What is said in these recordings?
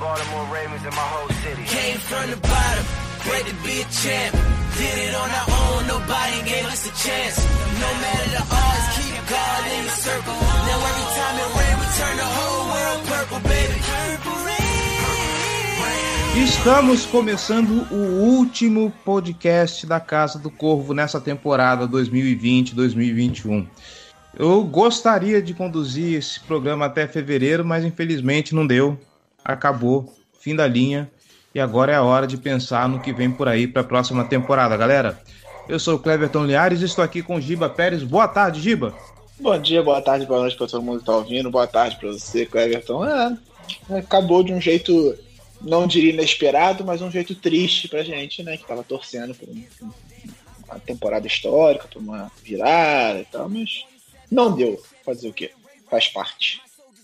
Baltimore Ravens, and my whole city. Came from the bottom, great to be a champ. Did it on our own, nobody gave us a chance. No matter the odds, keep God in the circle. Now every time it rain, we turn the whole world purple, baby. Purple rain. Estamos começando o último podcast da Casa do Corvo nessa temporada 2020-2021. Eu gostaria de conduzir esse programa até fevereiro, mas infelizmente não deu. Acabou, fim da linha. E agora é a hora de pensar no que vem por aí para a próxima temporada, galera. Eu sou o Cleverton Liares e estou aqui com o Giba Pérez. Boa tarde, Giba. Bom dia, boa tarde, boa noite para todo mundo que está ouvindo. Boa tarde para você, Cleverton. É, acabou de um jeito, não diria inesperado, mas um jeito triste pra gente, né? Que tava torcendo por um- uma temporada histórica, por uma virada e tal, mas não deu. Fazer o quê? Faz parte.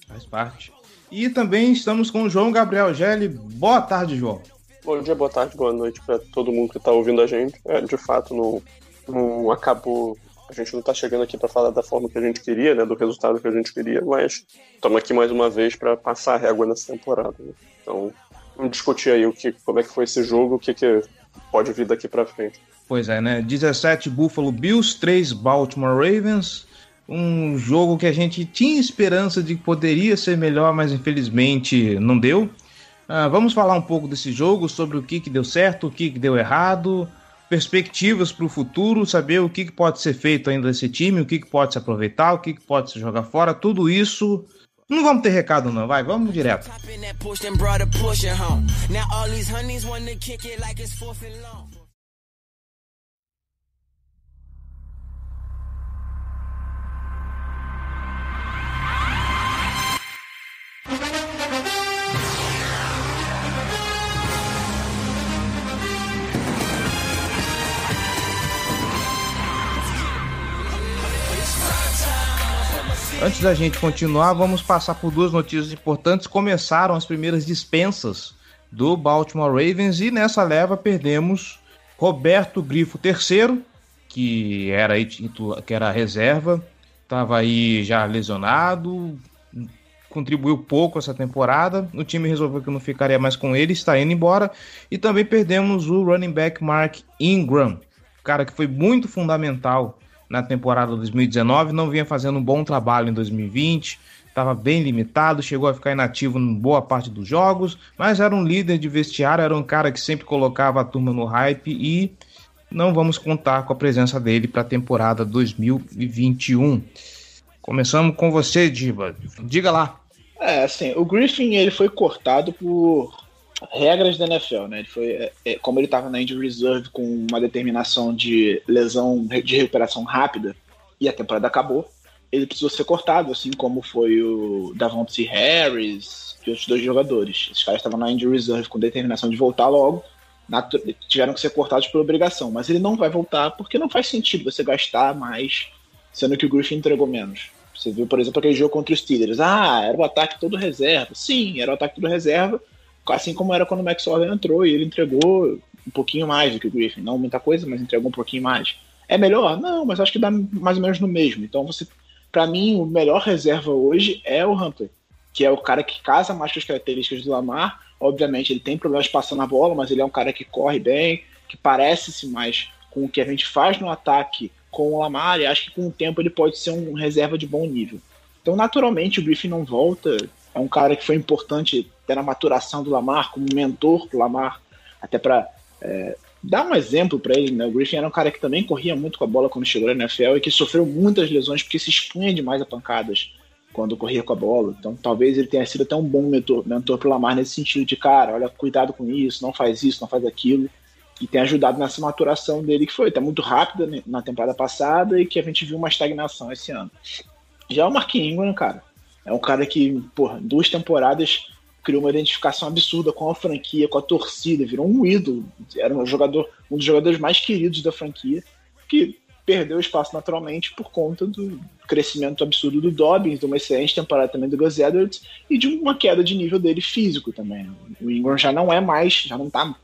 Faz parte. E também estamos com o João Gabriel Gelli. Boa tarde, João. Bom dia, boa tarde, boa noite para todo mundo que está ouvindo a gente. É, de fato, não, não acabou. A gente não está chegando aqui para falar da forma que a gente queria, né, do resultado que a gente queria, mas estamos aqui mais uma vez para passar a régua nessa temporada. né. Então, vamos discutir aí o que, como é que foi esse jogo, o que, que pode vir daqui para frente. Pois é, né? 17 Buffalo Bills, 3 Baltimore Ravens. Um jogo que a gente tinha esperança de que poderia ser melhor, mas infelizmente não deu. Ah, vamos falar um pouco desse jogo, sobre o que, que deu certo, o que, que deu errado, perspectivas para o futuro, saber o que, que pode ser feito ainda desse time, o que, que pode se aproveitar, o que, que pode se jogar fora, tudo isso. Não vamos ter recado, não, vai, vamos direto. Antes da gente continuar, vamos passar por duas notícias importantes. Começaram as primeiras dispensas do Baltimore Ravens e nessa leva perdemos Roberto Grifo III, que era aí que era reserva, estava aí já lesionado, contribuiu pouco essa temporada. O time resolveu que não ficaria mais com ele, está indo embora. E também perdemos o running back Mark Ingram, cara que foi muito fundamental na temporada 2019, não vinha fazendo um bom trabalho em 2020, estava bem limitado, chegou a ficar inativo em boa parte dos jogos, mas era um líder de vestiário, era um cara que sempre colocava a turma no hype e não vamos contar com a presença dele para a temporada 2021. Começamos com você, Diva. Diga lá. É, assim, o Griffin ele foi cortado por regras da NFL, né? Ele foi, é, é, como ele estava na injury reserve com uma determinação de lesão de recuperação rápida e a temporada acabou, ele precisou ser cortado, assim como foi o Davante Harris e outros dois jogadores. Esses caras estavam na injury reserve com determinação de voltar logo, tiveram que ser cortados por obrigação, mas ele não vai voltar porque não faz sentido você gastar mais, sendo que o Griffin entregou menos. Você viu, por exemplo, aquele jogo contra os Steelers. Ah, era o ataque todo reserva. Sim, era o ataque todo reserva, assim como era quando o Max Orley entrou e ele entregou um pouquinho mais do que o Griffin. Não muita coisa, mas entregou um pouquinho mais. É melhor? Não, mas acho que dá mais ou menos no mesmo. Então, você, para mim, o melhor reserva hoje é o Hunter, que é o cara que casa mais com as características do Lamar. Obviamente, ele tem problemas passando a bola, mas ele é um cara que corre bem, que parece-se mais com o que a gente faz no ataque com o Lamar, e acho que com o tempo ele pode ser um reserva de bom nível. Então, naturalmente, o Griffin não volta. É um cara que foi importante até na maturação do Lamar, como mentor pro Lamar, até para é, dar um exemplo para ele. Né? O Griffin era um cara que também corria muito com a bola quando chegou na NFL e que sofreu muitas lesões porque se expunha demais a pancadas quando corria com a bola. Então, talvez ele tenha sido até um bom mentor, mentor pro Lamar nesse sentido de, cara, olha, cuidado com isso, não faz isso, não faz aquilo. E tem ajudado nessa maturação dele, que foi tá muito rápida né, na temporada passada e que a gente viu uma estagnação esse ano. Já o Mark Ingram, cara, é um cara que, porra, duas temporadas criou uma identificação absurda com a franquia, com a torcida, virou um ídolo, era um jogador, um dos jogadores mais queridos da franquia, que perdeu espaço naturalmente por conta do crescimento absurdo do Dobbins, de uma excelente temporada também do Gus Edwards e de uma queda de nível dele físico também. O Ingram já não é mais, já não está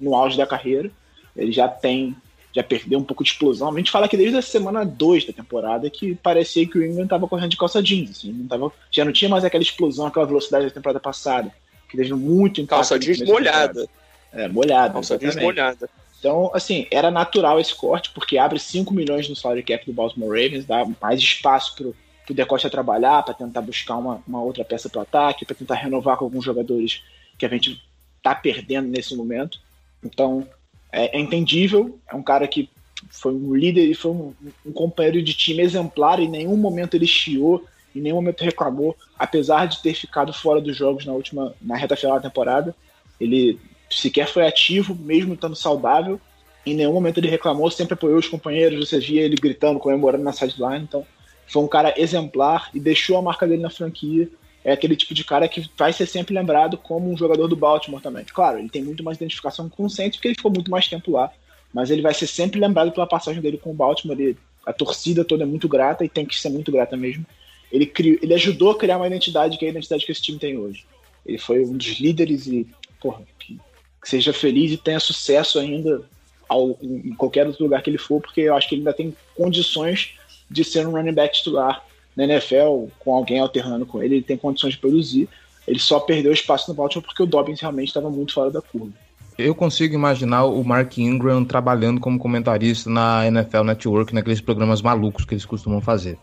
no auge da carreira, ele já tem, já perdeu um pouco de explosão. A gente fala que desde a semana 2 da temporada que parecia que o Ingram estava correndo de calça jeans, assim, não tava, já não tinha mais aquela explosão, aquela velocidade da temporada passada, que teve muito impacto. Calça jeans molhada. É, molhada. Calça jeans molhada. Então, assim, era natural esse corte, porque abre 5 milhões no salary cap do Baltimore Ravens, dá mais espaço pro, pro Decosta trabalhar, para tentar buscar uma, uma outra peça para o ataque, para tentar renovar com alguns jogadores que a gente tá perdendo nesse momento. Então, é, é entendível, é um cara que foi um líder e foi um, um, companheiro de time exemplar, em nenhum momento ele chiou, em nenhum momento reclamou, apesar de ter ficado fora dos jogos na última, na reta final da temporada. Ele sequer foi ativo, mesmo estando saudável. Em nenhum momento ele reclamou, sempre apoiou os companheiros, você via ele gritando, comemorando na sideline. Então, foi um cara exemplar e deixou a marca dele na franquia. É aquele tipo de cara que vai ser sempre lembrado como um jogador do Baltimore também. Claro, ele tem muito mais identificação com o Saints porque ele ficou muito mais tempo lá, mas ele vai ser sempre lembrado pela passagem dele com o Baltimore. Ele, a torcida toda é muito grata e tem que ser muito grata mesmo. Ele, criou, ele ajudou a criar uma identidade que é a identidade que esse time tem hoje. Ele foi um dos líderes e, porra, que seja feliz e tenha sucesso ainda ao, em qualquer outro lugar que ele for, porque eu acho que ele ainda tem condições de ser um running back titular na NFL, com alguém alternando com ele, ele tem condições de produzir. Ele só perdeu espaço no Baltimore porque o Dobbins realmente estava muito fora da curva. Eu consigo imaginar o Mark Ingram trabalhando como comentarista na NFL Network, naqueles programas malucos que eles costumam fazer.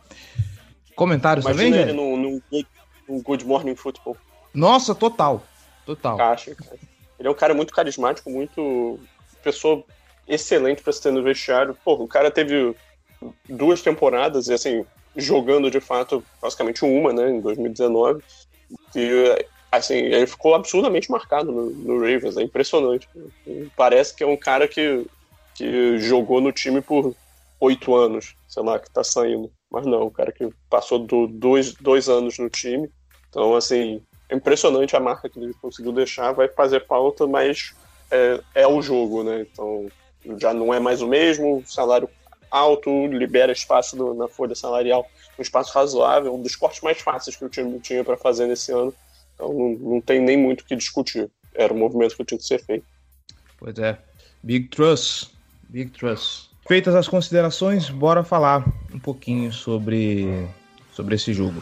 Comentários Imagina também, ele no, no, no, Good Morning Football. Nossa, total. Total. Acho, cara. Ele é um cara muito carismático, muito. pessoa excelente para se ter no vestiário. Pô, o cara teve duas temporadas e, assim, jogando de fato, basicamente uma, né, em 2019. E, assim, ele ficou absurdamente marcado no, no Ravens, é impressionante. Parece que é um cara que, que jogou no time por oito anos, sei lá, que tá saindo. Mas não, o cara que passou do, dois, dois anos no time. Então, assim, é impressionante a marca que ele conseguiu deixar, vai fazer pauta, mas é, é o jogo, né? Então já não é mais o mesmo, salário alto, libera espaço do, na folha salarial, um espaço razoável, um dos cortes mais fáceis que o time tinha para fazer nesse ano. Então não, não tem nem muito o que discutir. Era o movimento que tinha que ser feito. Pois é. Big Trust. Big Trust. Feitas as considerações, bora falar um pouquinho sobre, sobre esse jogo.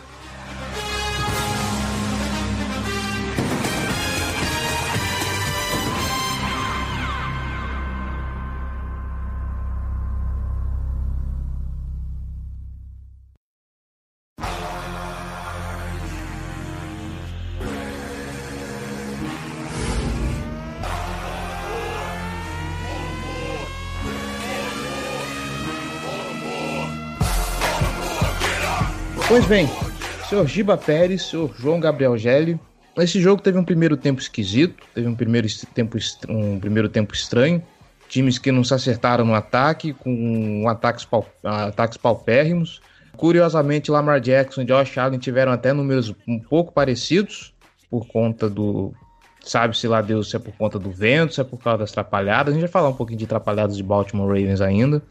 Pois bem, senhor Giba Pérez, senhor João Gabriel Gelli. Esse jogo teve um primeiro tempo esquisito, teve um primeiro tempo, um primeiro tempo estranho. Times que não se acertaram no ataque, com ataques, pau, ataques paupérrimos. Curiosamente, Lamar Jackson e Josh Allen tiveram até números um pouco parecidos, por conta do. Sabe-se lá Deus se é por conta do vento, se é por causa das atrapalhadas. A gente vai falar um pouquinho de atrapalhadas de Baltimore Ravens ainda.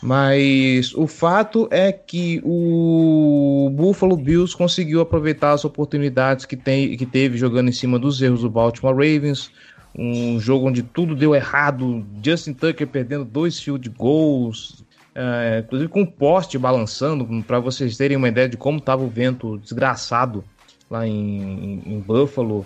Mas o fato é que o Buffalo Bills conseguiu aproveitar as oportunidades que, tem, que teve jogando em cima dos erros do Baltimore Ravens. Um jogo onde tudo deu errado. Justin Tucker perdendo dois field goals, é, inclusive com o poste balançando, para vocês terem uma ideia de como estava o vento desgraçado lá em, em Buffalo.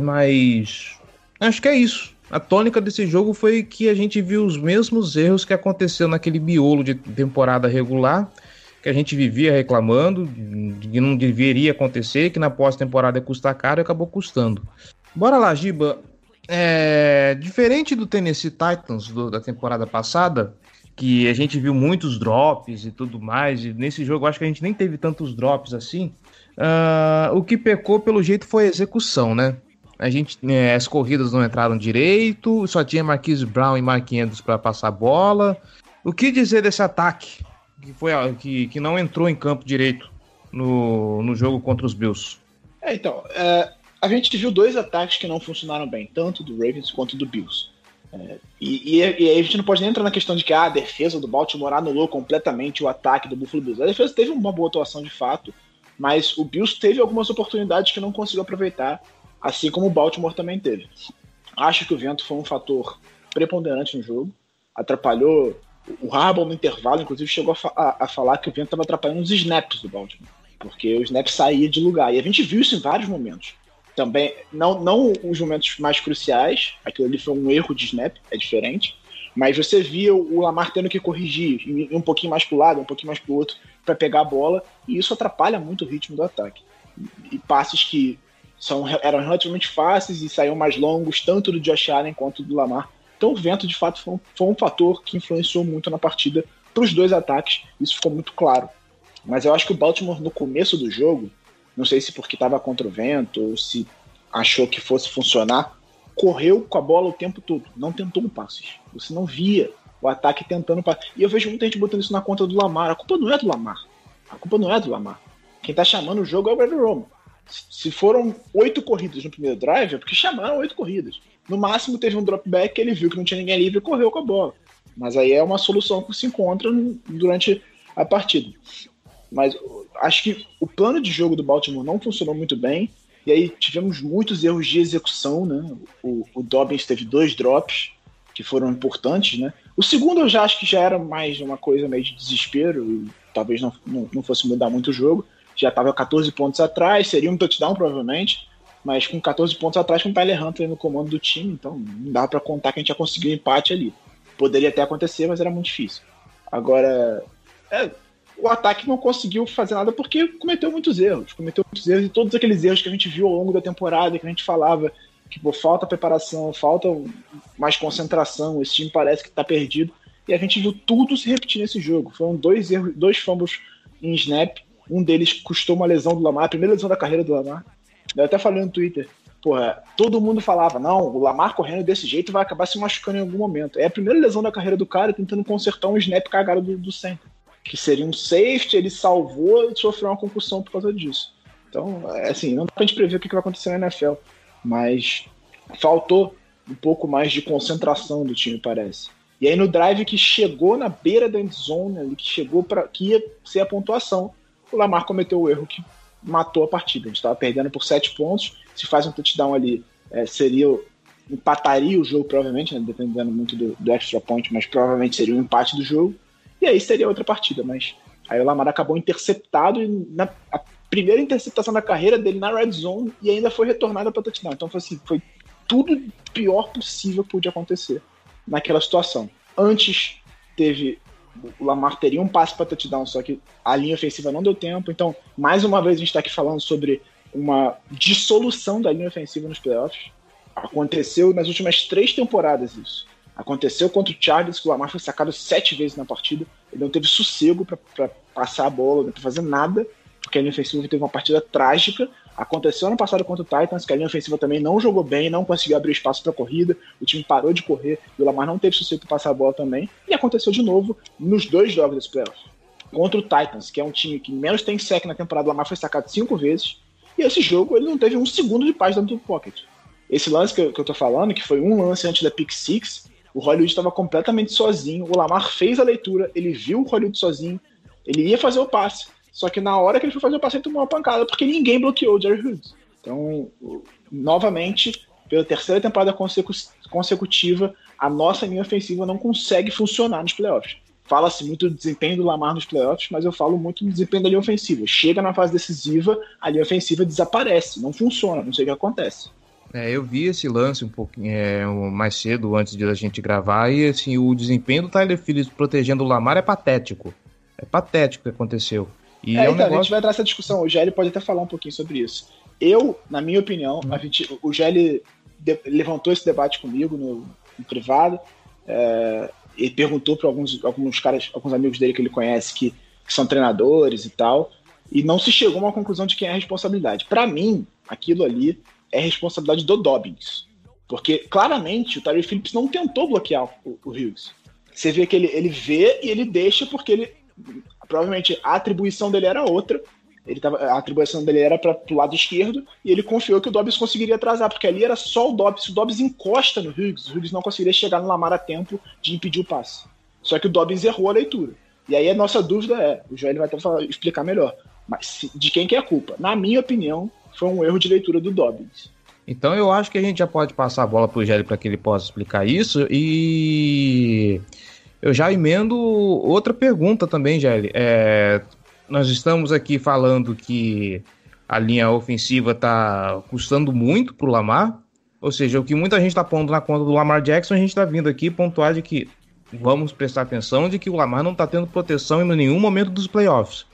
Mas acho que é isso a tônica desse jogo foi que a gente viu os mesmos erros que aconteceu naquele miolo de temporada regular, que a gente vivia reclamando, que não deveria acontecer, que na pós-temporada ia custar caro e acabou custando. Bora lá, Giba. É... Diferente do Tennessee Titans do, da temporada passada, que a gente viu muitos drops e tudo mais, e nesse jogo acho que a gente nem teve tantos drops assim. Uh, o que pecou pelo jeito foi a execução, né? A gente, é, as corridas não entraram direito, só tinha Marquise Brown e Mark Andrews para passar a bola. O que dizer desse ataque que, foi, que, que não entrou em campo direito no, no jogo contra os Bills? É, então, é, a gente viu dois ataques que não funcionaram bem, tanto do Ravens quanto do Bills. É, e, e, e, aí a gente não pode nem entrar na questão de que ah, a defesa do Baltimore anulou completamente o ataque do Buffalo Bills. A defesa teve uma boa atuação de fato, mas o Bills teve algumas oportunidades que não conseguiu aproveitar, assim como o Baltimore também teve. Acho que o vento foi um fator preponderante no jogo, atrapalhou. O Harbaugh no intervalo, inclusive, chegou a, fa a, falar que o vento estava atrapalhando os snaps do Baltimore, porque o snap saía de lugar. E a gente viu isso em vários momentos também, não, não os momentos mais cruciais, aquilo ali foi um erro de snap, é diferente, mas você via o Lamar tendo que corrigir, um pouquinho mais para o lado, um pouquinho mais para o outro, para pegar a bola, e isso atrapalha muito o ritmo do ataque. E passes que são, eram relativamente fáceis e saíam mais longos, tanto do Josh Allen quanto do Lamar. Então o vento, de fato, foi um, foi um fator que influenciou muito na partida para os dois ataques, isso ficou muito claro. Mas eu acho que o Baltimore, no começo do jogo, não sei se porque estava contra o vento ou se achou que fosse funcionar, correu com a bola o tempo todo, não tentou um passe. Você não via o ataque tentando passe. E eu vejo muita gente botando isso na conta do Lamar. A culpa não é do Lamar. A culpa não é do Lamar. Quem está chamando o jogo é o Brad Romo. Se foram oito corridas no primeiro drive, é porque chamaram oito corridas. No máximo teve um dropback, ele viu que não tinha ninguém livre e correu com a bola. Mas aí é uma solução que se encontra durante a partida. Mas acho que o plano de jogo do Baltimore não funcionou muito bem. E aí tivemos muitos erros de execução, né? O, o Dobbins teve dois drops que foram importantes, né? O segundo eu já acho que já era mais uma coisa meio de desespero e talvez não, não, não fosse mudar muito o jogo. Já estava 14 pontos atrás, seria um touchdown provavelmente, mas com 14 pontos atrás com o Tyler Hunter no comando do time, então não dá para contar que a gente ia conseguir um empate ali. Poderia até acontecer, mas era muito difícil. Agora, é, o ataque não conseguiu fazer nada porque cometeu muitos erros. Cometeu muitos erros e todos aqueles erros que a gente viu ao longo da temporada, que a gente falava que pô, falta preparação, falta mais concentração, esse time parece que está perdido. E a gente viu tudo se repetir nesse jogo. Foram dois erros, dois fumbles em snap. Um deles custou uma lesão do Lamar, a primeira lesão da carreira do Lamar. Eu até falei no Twitter. Porra, todo mundo falava, não, o Lamar correndo desse jeito vai acabar se machucando em algum momento. É a primeira lesão da carreira do cara tentando consertar um snap cagado do, do center que seria um safety, ele salvou e sofreu uma concussão por causa disso. Então, é assim, não dá pra gente prever o que vai acontecer na NFL, mas faltou um pouco mais de concentração do time, parece. E aí no drive que chegou na beira da endzone, ali, que chegou para que ia ser a pontuação, o Lamar cometeu o erro que matou a partida. A gente estava perdendo por sete pontos, se faz um touchdown ali, é, seria empataria o jogo provavelmente, né, dependendo muito do, do extra point, mas provavelmente seria um empate do jogo. E aí seria outra partida, mas aí o Lamar acabou interceptado na a primeira interceptação da carreira dele na red zone e ainda foi retornada para touchdown. Então foi assim, foi tudo pior possível que podia acontecer naquela situação. Antes teve o Lamar teria um passe para touchdown, só que a linha ofensiva não deu tempo. Então, mais uma vez a gente está aqui falando sobre uma dissolução da linha ofensiva nos playoffs. Aconteceu nas últimas três temporadas isso. Aconteceu contra o Chargers, que o Lamar foi sacado sete vezes na partida. Ele não teve sossego para passar a bola, para fazer nada, porque a linha ofensiva teve uma partida trágica. Aconteceu ano passado contra o Titans, que a linha ofensiva também não jogou bem, não conseguiu abrir espaço para corrida, o time parou de correr e o Lamar não teve sossego para passar a bola também. E aconteceu de novo nos dois jogos desse playoff. Contra o Titans, que é um time que menos tem sec na temporada, o Lamar foi sacado cinco vezes. E esse jogo ele não teve um segundo de paz dentro do pocket. Esse lance que eu, que eu tô falando, que foi um lance antes da pick six, o Hollywood estava completamente sozinho. O Lamar fez a leitura, ele viu o Hollywood sozinho, ele ia fazer o passe. Só que na hora que ele foi fazer o passe, ele tomou uma pancada porque ninguém bloqueou o Jerry Hughes. Então, novamente, pela terceira temporada consecu consecutiva, a nossa linha ofensiva não consegue funcionar nos playoffs. Fala-se muito do desempenho do Lamar nos playoffs, mas eu falo muito do desempenho da linha ofensiva. Chega na fase decisiva, a linha ofensiva desaparece, não funciona, não sei o que acontece. É, eu vi esse lance um pouquinho é, mais cedo, antes de a gente gravar, e assim, o desempenho do Tyler Phillips protegendo o Lamar é patético. É patético o que aconteceu. E é, é um então, negócio... a gente vai entrar nessa discussão. O Gelli pode até falar um pouquinho sobre isso. Eu, na minha opinião, hum. a gente, o Gelli levantou esse debate comigo no, no privado é, e perguntou para alguns, alguns caras, alguns amigos dele que ele conhece que, que são treinadores e tal, e não se chegou a uma conclusão de quem é a responsabilidade. Para mim, aquilo ali é responsabilidade do Dobbins. Porque claramente o Tyree Phillips não tentou bloquear o, o Hughes. Você vê que ele, ele vê e ele deixa porque ele. Provavelmente a atribuição dele era outra. Ele tava, a atribuição dele era para o lado esquerdo e ele confiou que o Dobbs conseguiria atrasar, porque ali era só o Dobbs. Se o Dobbs encosta no Hughes, o Hughes não conseguiria chegar no Lamar a tempo de impedir o passe. Só que o Dobbs errou a leitura. E aí a nossa dúvida é, o Joel vai até falar, explicar melhor, mas de quem que é a culpa? Na minha opinião, foi um erro de leitura do Dobbins. Então eu acho que a gente já pode passar a bola para o Gelli para que ele possa explicar isso e eu já emendo outra pergunta também, Gelli. É, nós estamos aqui falando que a linha ofensiva está custando muito para o Lamar, ou seja, o que muita gente está pondo na conta do Lamar Jackson, a gente está vindo aqui pontuar de que vamos prestar atenção de que o Lamar não está tendo proteção em nenhum momento dos playoffs.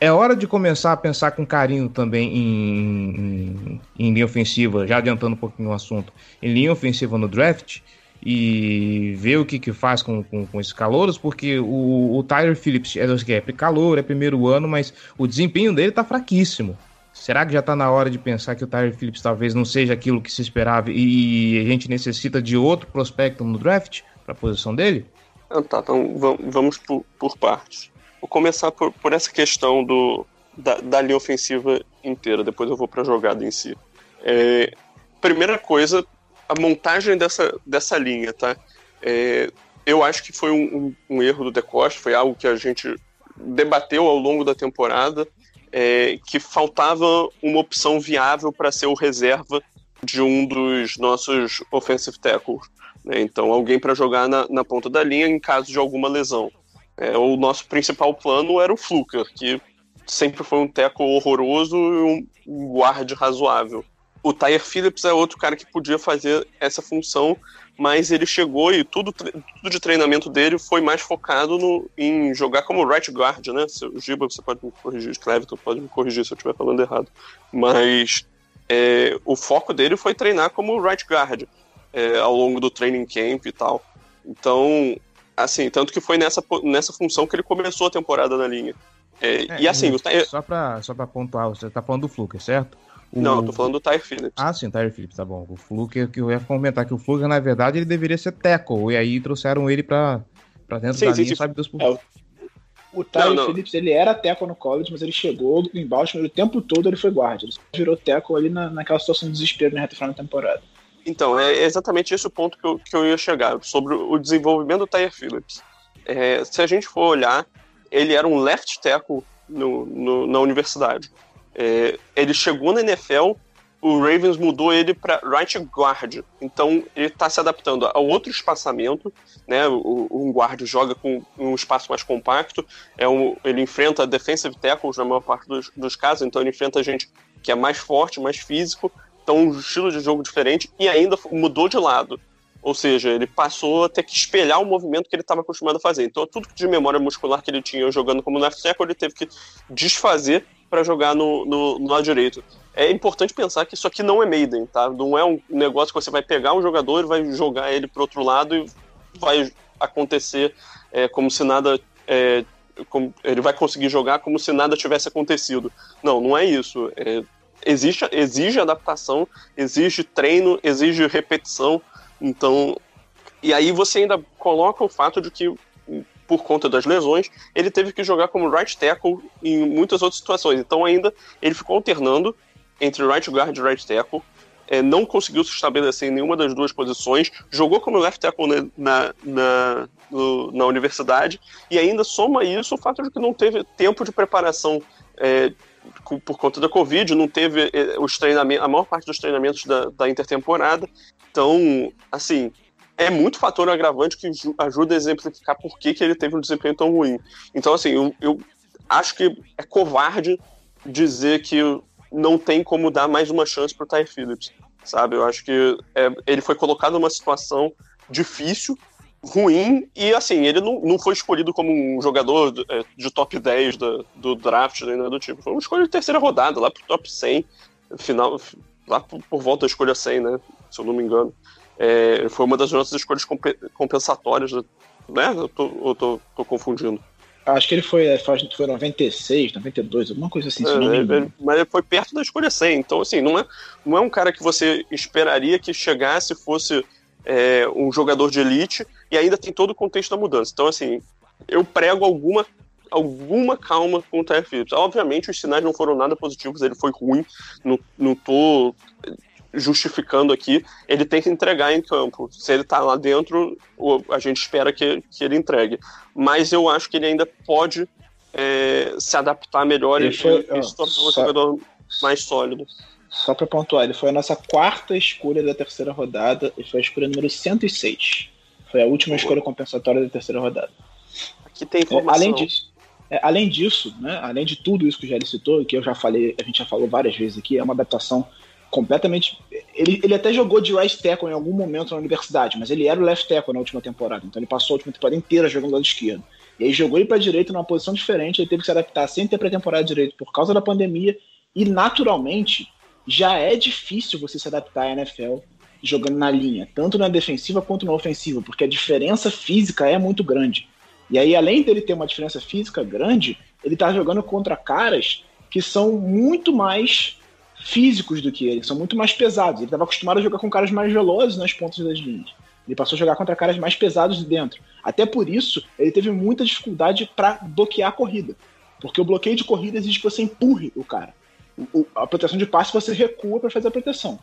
É hora de começar a pensar com carinho também em, em, em linha ofensiva, já adiantando um pouquinho o assunto, em linha ofensiva no draft e ver o que, que faz com, com, com esses calouros, porque o, o Tyler Phillips é, é calor, é primeiro ano, mas o desempenho dele tá fraquíssimo. Será que já está na hora de pensar que o Tyler Phillips talvez não seja aquilo que se esperava e a gente necessita de outro prospecto no draft para a posição dele? Ah, tá, então vamos por, por partes. Vou começar por, por essa questão do, da, da linha ofensiva inteira, depois eu vou para a jogada em si. É, primeira coisa, a montagem dessa, dessa linha, tá? É, eu acho que foi um, um, um erro do Decoste, foi algo que a gente debateu ao longo da temporada, é, que faltava uma opção viável para ser o reserva de um dos nossos offensive tackles. Né? Então, alguém para jogar na, na, ponta da linha em caso de alguma lesão. É, o nosso principal plano era o Fluker, que sempre foi um tackle horroroso e um guard razoável o Tyre Phillips é outro cara que podia fazer essa função, mas ele chegou e tudo, tudo de treinamento dele foi mais focado no, em jogar como right guard, né? O Giba, você pode me corrigir, Cleviton pode me corrigir se eu estiver falando errado. Mas é, o foco dele foi treinar como right guard é, ao longo do training camp e tal. Então, assim, tanto que foi nessa, nessa função que ele começou a temporada na linha. É, é e assim, só para só pra pontuar, você tá falando do Fluker, certo? O... Não, eu tô falando do Tyre Phillips. Ah, sim, Tyre Phillips, tá bom. O Fluker, que eu ia comentar que o Fluker, na verdade, ele deveria ser tackle, e aí trouxeram ele pra, pra dentro sim, da sim, linha, sim. sabe Deus por é, o Tyre Phillips, ele era tackle no college, mas ele chegou em Baltimore o tempo todo ele foi guarda. Ele virou tackle ali na, naquela situação de desespero na reta final da temporada. Então, é exatamente esse o ponto que eu, que eu ia chegar, sobre o desenvolvimento do Tyre Phillips. É, se a gente for olhar, ele era um left tackle no, no, na universidade. É, ele chegou na NFL, o Ravens mudou ele para right guard, então ele está se adaptando a outro espaçamento, né? O, um guard joga com um espaço mais compacto, é um, ele enfrenta defensive tackles na maior parte dos, dos casos, então ele enfrenta gente que é mais forte, mais físico, então um estilo de jogo diferente e ainda mudou de lado. Ou seja, ele passou a ter que espelhar o movimento que ele estava acostumado a fazer. Então, tudo de memória muscular que ele tinha jogando como left tackle, ele teve que desfazer para jogar no, no, no, lado direito. É importante pensar que isso aqui não é Maiden, tá? Não é um negócio que você vai pegar um jogador e vai jogar ele pro outro lado e vai acontecer é, como se nada. É, como, ele vai conseguir jogar como se nada tivesse acontecido. Não, não é isso. É, existe, exige adaptação, exige treino, exige repetição. Então. E aí você ainda coloca o fato de que por conta das lesões, ele teve que jogar como right tackle em muitas outras situações. Então ainda ele ficou alternando entre right guard e right tackle. É, não conseguiu se estabelecer em nenhuma das duas posições, jogou como left tackle na, na, no, na universidade, e ainda soma isso o fato de que não teve tempo de preparação é, por conta da Covid, não teve é, os treinamentos, a maior parte dos treinamentos da, da intertemporada. Então, assim, é muito fator agravante que ajuda a exemplificar por que, que ele teve um desempenho tão ruim. Então, assim, eu, eu acho que é covarde dizer que não tem como dar mais uma chance para o Ty Phillips, sabe? Eu acho que é, ele foi colocado numa situação difícil, ruim, e assim, ele não, não foi escolhido como um jogador de, é, de top 10 do, do draft, nem nada do tipo. Foi uma escolha de terceira rodada, lá pro top 100, final, lá por, por volta da escolha 100, né? Se eu não me engano. É, foi uma das nossas escolhas compensatórias, né? Eu tô, eu tô, tô confundindo. Acho que ele foi, é, foi 96, 92, alguma coisa assim, se não me é. Mas ele foi perto da escolha 100, então assim, não é, não é um cara que você esperaria que chegasse fosse é, um jogador de elite e ainda tem todo o contexto da mudança. Então assim, eu prego alguma alguma calma com o Tyler Phillips. Obviamente, os sinais não foram nada positivos, ele foi ruim, não, não tô justificando aqui, ele tem que entregar em campo. Se ele tá lá dentro, a gente espera que, que ele entregue. Mas eu acho que ele ainda pode é, se adaptar melhor Ele e, foi- e se tornar um jogador mais sólido. Só pra pontuar, ele foi a nossa quarta escolha da terceira rodada e foi a escolha número 106. Foi a última escolha compensatória da terceira rodada. Aqui tem É, informação. além disso, é, além disso, né, além de tudo isso que o Jerry citou, que eu já falei, a gente já falou várias vezes aqui, é uma adaptação completamente. Ele, ele até jogou de right tackle em algum momento na universidade, mas ele era o left tackle na última temporada, então ele passou a última temporada inteira jogando do lado esquerdo. E aí jogou ele para direita numa posição diferente, ele teve que se adaptar sem ter pré-temporada direito por causa da pandemia, e naturalmente já é difícil você se adaptar à NFL jogando na linha, tanto na defensiva quanto na ofensiva, porque a diferença física é muito grande. E aí, além dele ter uma diferença física grande, ele tá jogando contra caras que são muito mais físicos do que ele, são muito mais pesados. Ele estava acostumado a jogar com caras mais velozes nas pontas das linhas. Ele passou a jogar contra caras mais pesados de dentro. Até por isso, ele teve muita dificuldade para bloquear a corrida. Porque o bloqueio de corrida exige que você empurre o cara. O- a proteção de passe você recua para fazer a proteção.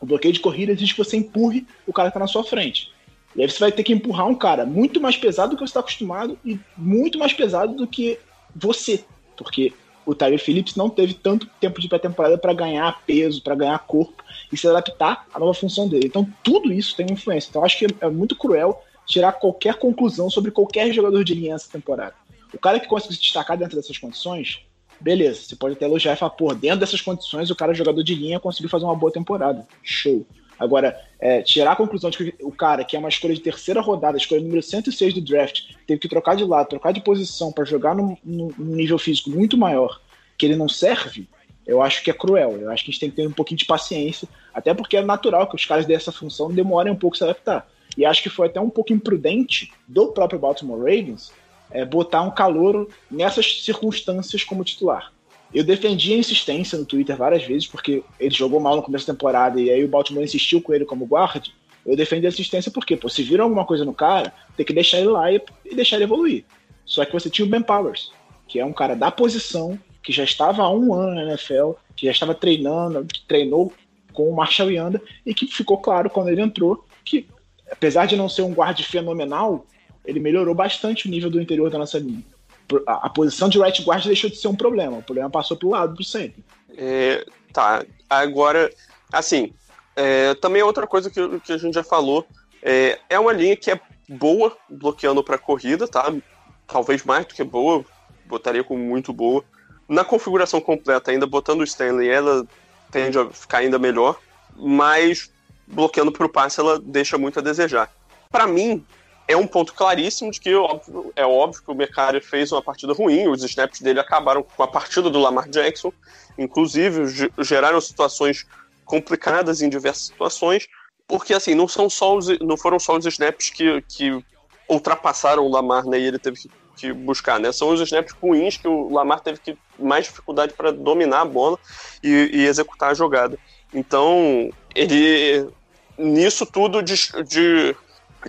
O bloqueio de corrida exige que você empurre o cara que tá na sua frente. E aí você vai ter que empurrar um cara muito mais pesado do que você está acostumado e muito mais pesado do que você. Porque o Tyler Phillips não teve tanto tempo de pré-temporada para ganhar peso, para ganhar corpo e se adaptar à nova função dele. Então tudo isso tem influência. Então acho que é muito cruel tirar qualquer conclusão sobre qualquer jogador de linha essa temporada. O cara que consegue se destacar dentro dessas condições, beleza, você pode até elogiar e falar, pô, dentro dessas condições o cara jogador de linha conseguiu fazer uma boa temporada. Show. Agora, é, tirar a conclusão de que o cara, que é uma escolha de terceira rodada, escolha número 106 do draft, teve que trocar de lado, trocar de posição para jogar num- num nível físico muito maior, que ele não serve, eu acho que é cruel. Eu acho que a gente tem que ter um pouquinho de paciência, até porque é natural que os caras dessa função demorem um pouco a se adaptar. E acho que foi até um pouco imprudente do próprio Baltimore Ravens é, botar um calouro nessas circunstâncias como titular. Eu defendi a insistência no Twitter várias vezes, porque ele jogou mal no começo da temporada e aí o Baltimore insistiu com ele como guarda. Eu defendi a insistência porque, pô, se viram alguma coisa no cara, tem que deixar ele lá e, e deixar ele evoluir. Só que você tinha o Ben Powers, que é um cara da posição, que já estava há um ano na NFL, que já estava treinando, que treinou com o Marshall Yanda, e que ficou claro quando ele entrou que, apesar de não ser um guarde fenomenal, ele melhorou bastante o nível do interior da nossa linha. A, posição de right guard deixou de ser um problema, o problema passou pro lado pro centro. É, tá, agora, assim, é, também outra coisa que, que a gente já falou, é, é uma linha que é boa bloqueando para corrida, tá? Talvez mais do que boa, botaria como muito boa. Na configuração completa, ainda botando o Stanley, ela tende a ficar ainda melhor, mas bloqueando para o passe, ela deixa muito a desejar. Para mim, é um ponto claríssimo de que óbvio- é óbvio que o Mercari fez uma partida ruim, os snaps dele acabaram com a partida do Lamar Jackson, inclusive ge- geraram situações complicadas em diversas situações, porque assim, não, são só os, não foram só os snaps que, que ultrapassaram o Lamar né, e ele teve que, que buscar, né? São os snaps ruins que o Lamar teve que mais dificuldade para dominar a bola e, e executar a jogada. Então, ele nisso tudo de, de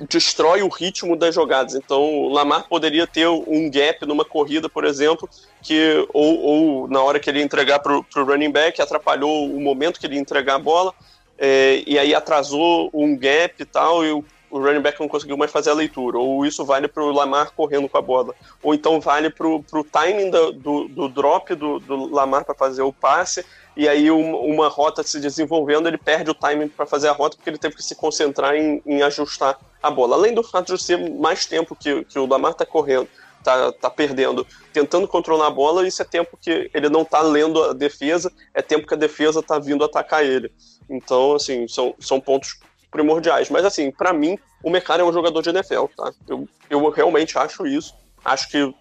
destrói o ritmo das jogadas. Então, o Lamar poderia ter um gap numa corrida, por exemplo, que ou, ou na hora que ele entregar para o running back, atrapalhou o momento que ele entregar a bola, é, e aí atrasou um gap e tal, e o, o running back não conseguiu mais fazer a leitura. Ou isso vale para o Lamar correndo com a bola. Ou então vale para o timing do, do, do drop do, do Lamar para fazer o passe, e aí um- uma rota se desenvolvendo, ele perde o timing para fazer a rota porque ele teve que se concentrar em, em ajustar a bola. Além do fato de ser mais tempo que, que o Lamar está correndo, tá, tá perdendo, tentando controlar a bola, isso é tempo que ele não tá lendo a defesa, é tempo que a defesa tá vindo atacar ele. Então, assim, são, são pontos primordiais. Mas, assim, para mim, o Meccara é um jogador de NFL, tá? Eu, eu realmente acho isso. Acho que,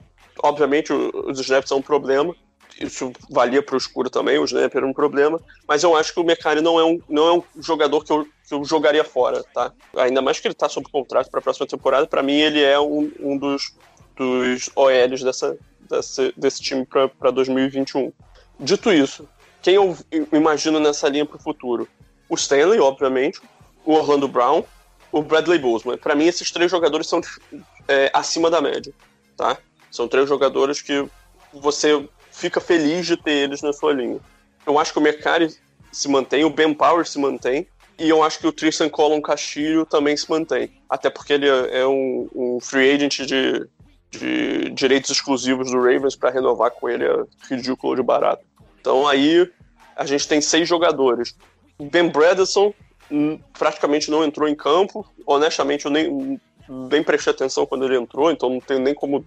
obviamente, os snaps são um problema. Isso valia para o escuro também, o snap era um problema. Mas eu acho que o Mecari não é um, não é um jogador que eu, que eu jogaria fora, tá? Ainda mais que ele tá sob contrato para a próxima temporada. Para mim, ele é um, um dos, dos OLs dessa, dessa, desse time para 2021. Dito isso, quem eu imagino nessa linha para o futuro? O Stanley, obviamente, o Orlando Brown, o Bradley Bozeman. Para mim, esses três jogadores são é, acima da média, tá? São três jogadores que você fica feliz de ter eles na sua linha. Eu acho que o Mercari se mantém, o Ben Power se mantém, e eu acho que o Tristan Colon Castilho também se mantém. Até porque ele é um, um free agent de, de direitos exclusivos do Ravens para renovar com ele é ridículo de barato. Então aí a gente tem seis jogadores. Ben Bredesen praticamente não entrou em campo. Honestamente, eu nem, nem prestei atenção quando ele entrou, então não tenho nem como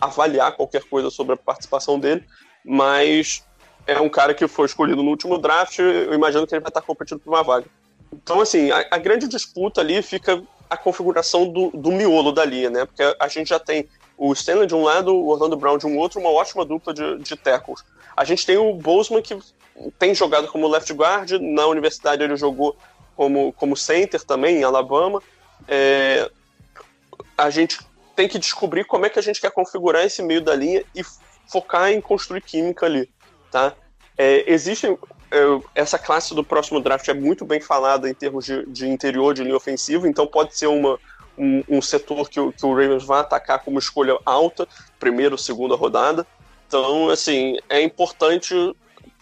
avaliar qualquer coisa sobre a participação dele. Mas é um cara que foi escolhido no último draft. Eu imagino que ele vai estar competindo por uma vaga. Então, assim, a, a grande disputa ali fica a configuração do, do miolo da linha, né? Porque a gente já tem o Stanley de um lado, o Orlando Brown de um outro, uma ótima dupla de, de tackles. A gente tem o Bozeman que tem jogado como left guard, na universidade ele jogou como, como center também, em Alabama. É, a gente tem que descobrir como é que a gente quer configurar esse meio da linha e focar em construir química ali, tá? É, é, essa classe do próximo draft é muito bem falada em termos de, de interior de linha ofensiva, então pode ser uma, um, um setor que o, que o Ravens vai atacar como escolha alta, primeira ou segunda rodada. Então, assim, é importante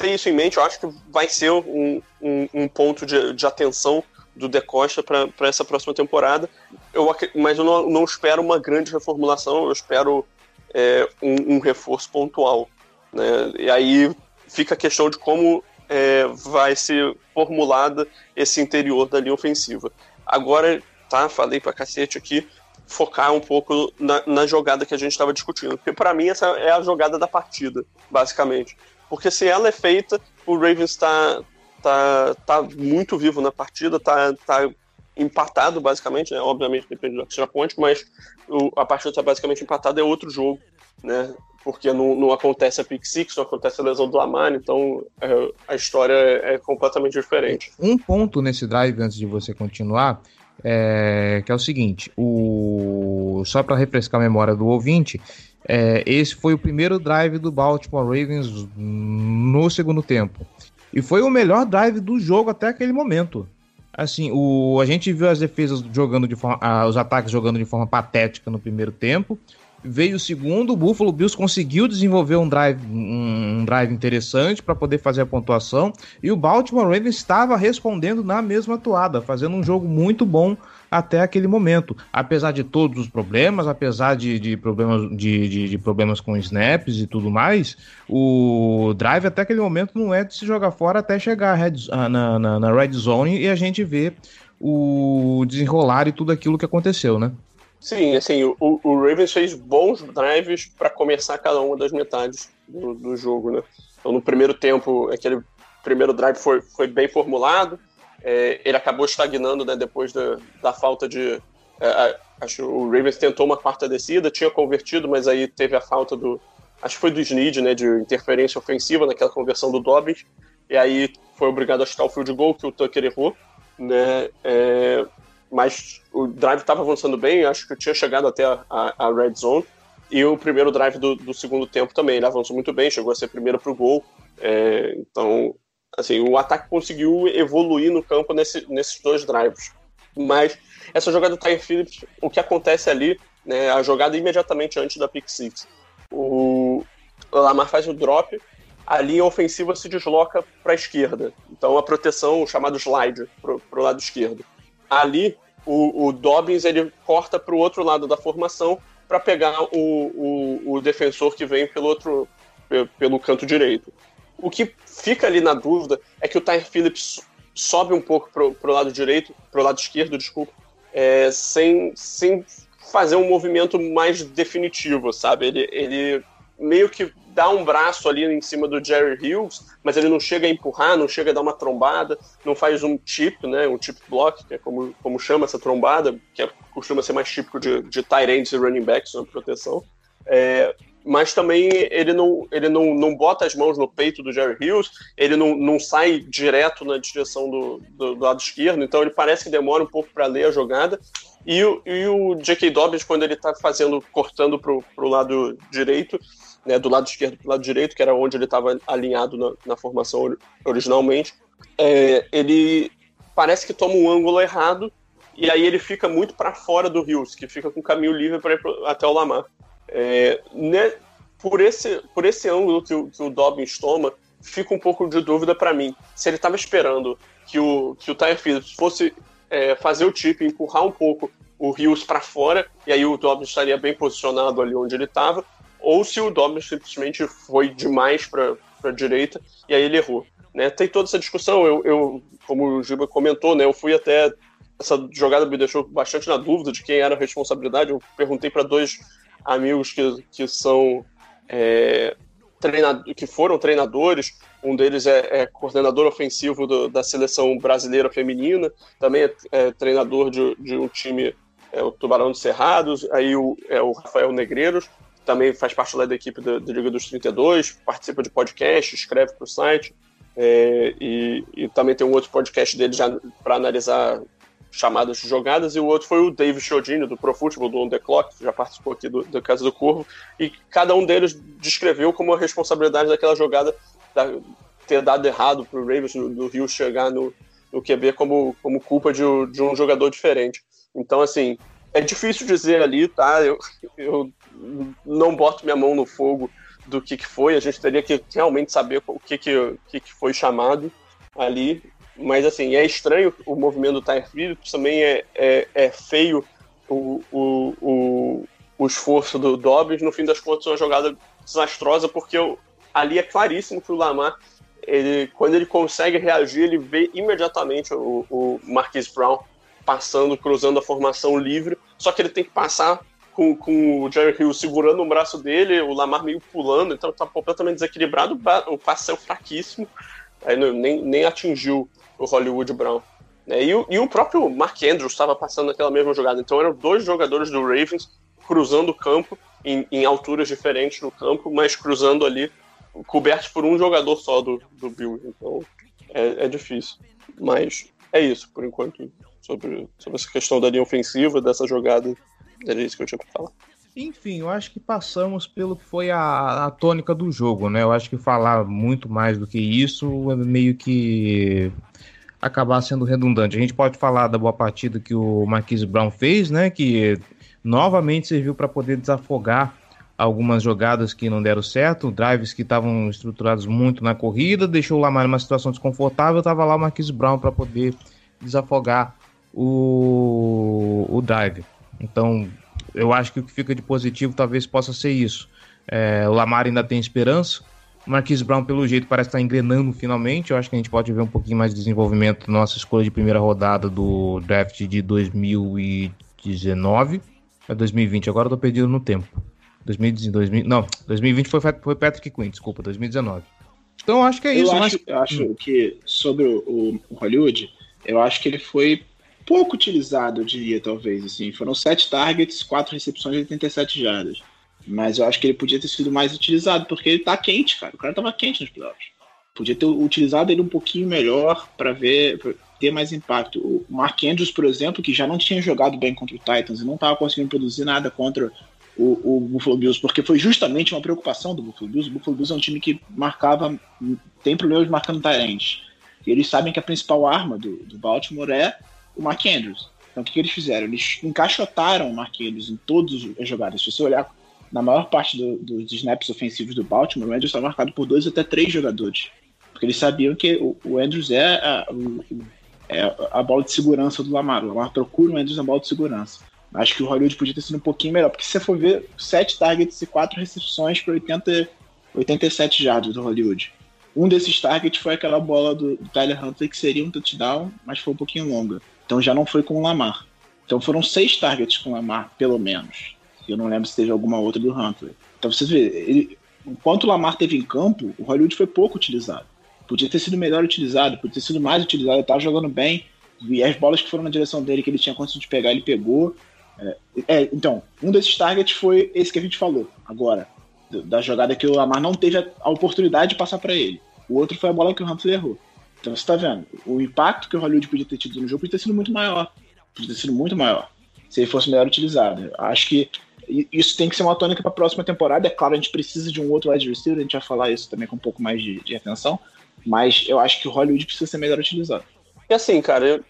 ter isso em mente. Eu acho que vai ser um, um, um ponto de, de atenção do De Costa para essa próxima temporada. Eu, mas eu não, não espero uma grande reformulação, eu espero é, um, um, reforço pontual. Né? E aí fica a questão de como é, vai ser formulada esse interior da linha ofensiva. Agora, tá, falei para cacete aqui, focar um pouco na, na jogada que a gente estava discutindo. Porque para mim essa é a jogada da partida, basicamente. Porque se ela é feita, o Ravens está tá, tá muito vivo na partida, tá, tá empatado basicamente, né? Obviamente depende do extra point, mas o, a partida está basicamente empatada, é outro jogo, né? Porque não, não acontece a pick six, não acontece a lesão do Lamar, então é, a história é, é completamente diferente. Um ponto nesse drive, antes de você continuar, é, que é o seguinte: o, só para refrescar a memória do ouvinte, é, esse foi o primeiro drive do Baltimore Ravens no segundo tempo. E foi o melhor drive do jogo até aquele momento. Assim, o, a gente viu as defesas jogando de forma. Ah, os ataques jogando de forma patética no primeiro tempo. Veio o segundo, o Buffalo Bills conseguiu desenvolver um drive, um, um drive interessante para poder fazer a pontuação. E o Baltimore Ravens estava respondendo na mesma toada, fazendo um jogo muito bom até aquele momento. Apesar de todos os problemas, apesar de, de problemas, de, de, de, problemas com snaps e tudo mais, o drive até aquele momento não é de se jogar fora até chegar red, ah, na, na, na red zone e a gente vê o desenrolar e tudo aquilo que aconteceu, né? Sim, assim, o, o Ravens fez bons drives para começar cada uma das metades do, do, jogo, né? Então, no primeiro tempo, aquele primeiro drive foi, foi bem formulado, é, ele acabou estagnando né, depois da, da falta de. É, acho o Ravens tentou uma quarta descida, tinha convertido, mas aí teve a falta do. Acho que foi do Snead, né, de interferência ofensiva naquela conversão do Dobbins, e aí foi obrigado a chutar o field goal que o Tucker errou, né? É, mas o drive estava avançando bem, acho que tinha chegado até a, a, a red zone. E o primeiro drive do, do, segundo tempo também, ele avançou muito bem, chegou a ser primeiro para o gol. É, então, assim, o ataque conseguiu evoluir no campo nesse, nesses dois drives. Mas essa jogada do Ty Phillips, o que acontece ali, né, a jogada imediatamente antes da pick six, o Lamar faz o drop, a linha ofensiva se desloca para a esquerda. Então a proteção, o chamado slide, para o lado esquerdo ali o, o Dobbins ele corta para o outro lado da formação para pegar o, o, o, defensor que vem pelo outro pelo canto direito. O que fica ali na dúvida é que o Tyre Phillips sobe um pouco para o lado direito, para o lado esquerdo, desculpa, é, sem, sem fazer um movimento mais definitivo, sabe? Ele, ele meio que dá um braço ali em cima do Jerry Hughes, mas ele não chega a empurrar, não chega a dar uma trombada, não faz um chip, né, um chip block, que é como, como chama essa trombada, que é, costuma ser mais típico de, de tight ends e running backs na proteção. É, mas também ele não, ele não, não bota as mãos no peito do Jerry Hughes, ele não, não sai direto na direção do, do, do lado esquerdo, então ele parece que demora um pouco para ler a jogada. E o, e o J.K. Dobbins, quando ele está fazendo, cortando para o lado direito, né, do lado esquerdo para o lado direito, que era onde ele estava alinhado na, na, formação originalmente, é, ele parece que toma um ângulo errado e aí ele fica muito para fora do Rios, que fica com o caminho livre para até o Lamar. É, né, por, esse, por esse ângulo que o, que o Dobbins toma, fica um pouco de dúvida para mim. Se ele estava esperando que o, que o Tyre Phillips fosse é, fazer o chip, empurrar um pouco o Rios para fora, e aí o Dobbins estaria bem posicionado ali onde ele estava, ou se o Dobbins simplesmente foi demais para a direita e aí ele errou. Né? Tem toda essa discussão, eu, eu, como o Giba comentou, né, eu fui até. Essa jogada me deixou bastante na dúvida de quem era a responsabilidade. Eu perguntei para dois amigos que, que são é, que foram treinadores. Um deles é, é coordenador ofensivo do, da seleção brasileira feminina, também é, é treinador de, de, um time, é, o Tubarão dos Cerrados. Aí o, é o Rafael Negreiros, também faz parte lá da equipe da, da Liga dos 32, participa de podcast, escreve para o site. É, e, e, também tem um outro podcast dele já para analisar chamadas de jogadas, e o outro foi o David Chiodini, do Pro Football, do On The Clock, que já participou aqui do, do Casa do Corvo, e cada um deles descreveu como a responsabilidade daquela jogada da, ter dado errado para o Ravens do, do, Rio chegar no, no QB como, como culpa de, de, um jogador diferente. Então, assim, é difícil dizer ali, tá? Eu, eu não boto minha mão no fogo do que, que foi, a gente teria que realmente saber o que, que, que, que foi chamado ali, mas assim, é estranho o movimento do Tyre Phillips, também é, é, é feio o, o, o, o, esforço do Dobbs. No fim das contas, é uma jogada desastrosa, porque eu, ali é claríssimo que o Lamar, ele, quando ele consegue reagir, ele vê imediatamente o, o Marquis Brown passando, cruzando a formação livre, só que ele tem que passar com, com o Jerry Hill segurando o braço dele, o Lamar meio pulando, então tá completamente desequilibrado, o passe saiu fraquíssimo, aí não, nem, nem atingiu o Hollywood Brown. Né? E, o, e o próprio Mark Andrews estava passando naquela mesma jogada. Então eram dois jogadores do Ravens cruzando o campo em, em, alturas diferentes no campo, mas cruzando ali, cobertos por um jogador só do, do Bill. Então é, é difícil. Mas é isso, por enquanto, sobre, sobre essa questão da linha ofensiva, dessa jogada. Era isso que eu tinha para falar. Enfim, eu acho que passamos pelo que foi a, a tônica do jogo, né? Eu acho que falar muito mais do que isso é meio que acabar sendo redundante. A gente pode falar da boa partida que o Marquise Brown fez, né? Que novamente serviu para poder desafogar algumas jogadas que não deram certo, drives que estavam estruturados muito na corrida, deixou o Lamar em uma situação desconfortável, estava lá o Marquise Brown para poder desafogar o, o drive. Então, eu acho que o que fica de positivo talvez possa ser isso. É, o Lamar ainda tem esperança, Marquise Brown, pelo jeito, parece estar engrenando finalmente. Eu acho que a gente pode ver um pouquinho mais de desenvolvimento na nossa escolha de primeira rodada do draft de 2019. É 2020, agora eu tô perdido no tempo. 2020, não, 2020 foi, foi Patrick Quinn, desculpa, 2019. Então eu acho que é isso. Eu acho, mas... eu acho que sobre o, o, Hollywood, eu acho que ele foi pouco utilizado, eu diria, talvez. Assim. Foram sete targets, quatro recepções e 87 jardas. Mas eu acho que ele podia ter sido mais utilizado, porque ele tá quente, cara. O cara tava quente nos playoffs. Podia ter utilizado ele um pouquinho melhor para ver, pra ter mais impacto. O Mark Andrews, por exemplo, que já não tinha jogado bem contra o Titans e não estava conseguindo produzir nada contra o, o, Buffalo Bills, porque foi justamente uma preocupação do Buffalo Bills. O Buffalo Bills é um time que marcava, tem problemas marcando Tyrants. E eles sabem que a principal arma do, do Baltimore é o Mark Andrews. Então o que, que eles fizeram? Eles encaixotaram o Mark Andrews em todas as jogadas. Se você olhar na maior parte do, dos snaps ofensivos do Baltimore, o Andrews está marcado por dois até três jogadores. Porque eles sabiam que o, o Andrews é a, é a bola de segurança do Lamar. O Lamar procura o Andrews na bola de segurança. Acho que o Hollywood podia ter sido um pouquinho melhor, porque se você for ver, sete targets e quatro recepções para 80, 87 jardas do Hollywood. Um desses targets foi aquela bola do, do Tyler Huntley, que seria um touchdown, mas foi um pouquinho longa. Então já não foi com o Lamar. Então foram seis targets com o Lamar, pelo menos. Eu não lembro se teve alguma outra do Huntley. Então você vê, ele, enquanto o Lamar teve em campo, o Hollywood foi pouco utilizado. Podia ter sido melhor utilizado, podia ter sido mais utilizado, ele estava jogando bem, e as bolas que foram na direção dele, que ele tinha condição de pegar, ele pegou. É, é, então, um desses targets foi esse que a gente falou agora, da jogada que o Lamar não teve a, a oportunidade de passar para ele. O outro foi a bola que o Huntley errou. Então você está vendo, o impacto que o Hollywood podia ter tido no jogo podia ter sido muito maior. Podia ter sido muito maior se ele fosse melhor utilizado. Acho que isso tem que ser uma tônica para a próxima temporada. É claro, a gente precisa de um outro wide receiver, a gente vai falar isso também com um pouco mais de, de atenção, mas eu acho que o Hollywood precisa ser melhor utilizado. E assim, cara, eu,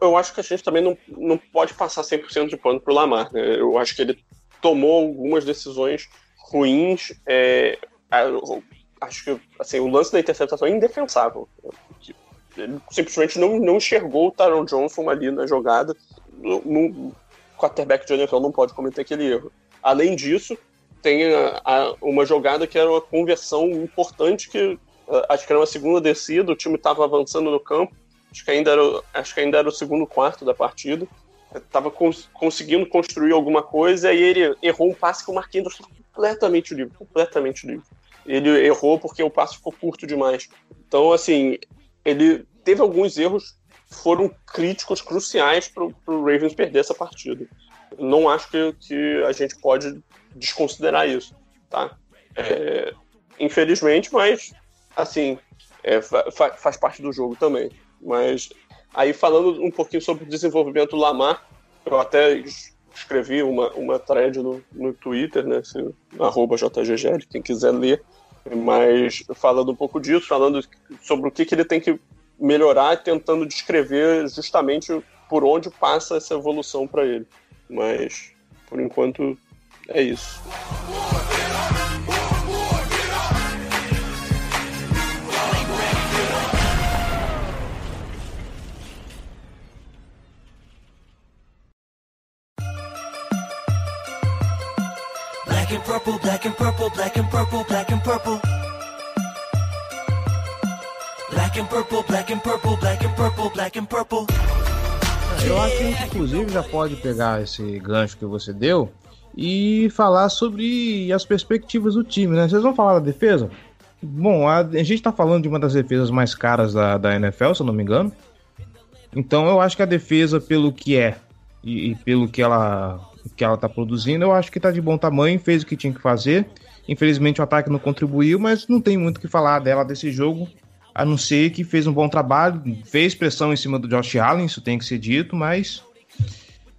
eu acho que a gente também não, não pode passar 100% de pano pro Lamar. Né? Eu acho que ele tomou algumas decisões ruins. É, acho que assim, o lance da interceptação é indefensável. Simplesmente não, não enxergou o Taron Johnson ali na jogada. No, quarterback de NFL não pode cometer aquele erro. Além disso, tem a, a, uma jogada que era uma conversão importante que acho que era uma segunda descida, o time estava avançando no campo, acho que ainda era, acho que ainda era o segundo quarto da partida, estava cons conseguindo construir alguma coisa e ele errou um passe que o Marquinhos completamente livre, completamente livre. Ele errou porque o passe ficou curto demais. Então, assim, ele teve alguns erros que foram críticos, cruciais para o Ravens perder essa partida. Não acho que, que a gente pode desconsiderar isso, tá? É, infelizmente, mas assim, é, fa faz parte do jogo também. Mas aí falando um pouquinho sobre o desenvolvimento do Lamar, eu até escrevi uma, uma thread no, no Twitter, né, se, arroba JGGL, quem quiser ler, mas falando um pouco disso, falando sobre o que, que ele tem que melhorar, tentando descrever justamente por onde passa essa evolução para ele. Mas, por enquanto, é isso. And purple, black and purple, black and purple, black and purple. Black and purple, black and purple, black and purple, black and purple. Eu acho que a gente, inclusive, já pode pegar esse gancho que você deu e falar sobre as perspectivas do time, né? Vocês vão falar da defesa? Bom, a, a gente tá falando de uma das defesas mais caras da, da NFL, se eu não me engano. Então eu acho que a defesa, pelo que é e, e pelo que ela, que ela tá produzindo, eu acho que tá de bom tamanho, fez o que tinha que fazer. Infelizmente o ataque não contribuiu, mas não tem muito o que falar dela desse jogo, a não ser que fez um bom trabalho, fez pressão em cima do Josh Allen, isso tem que ser dito, mas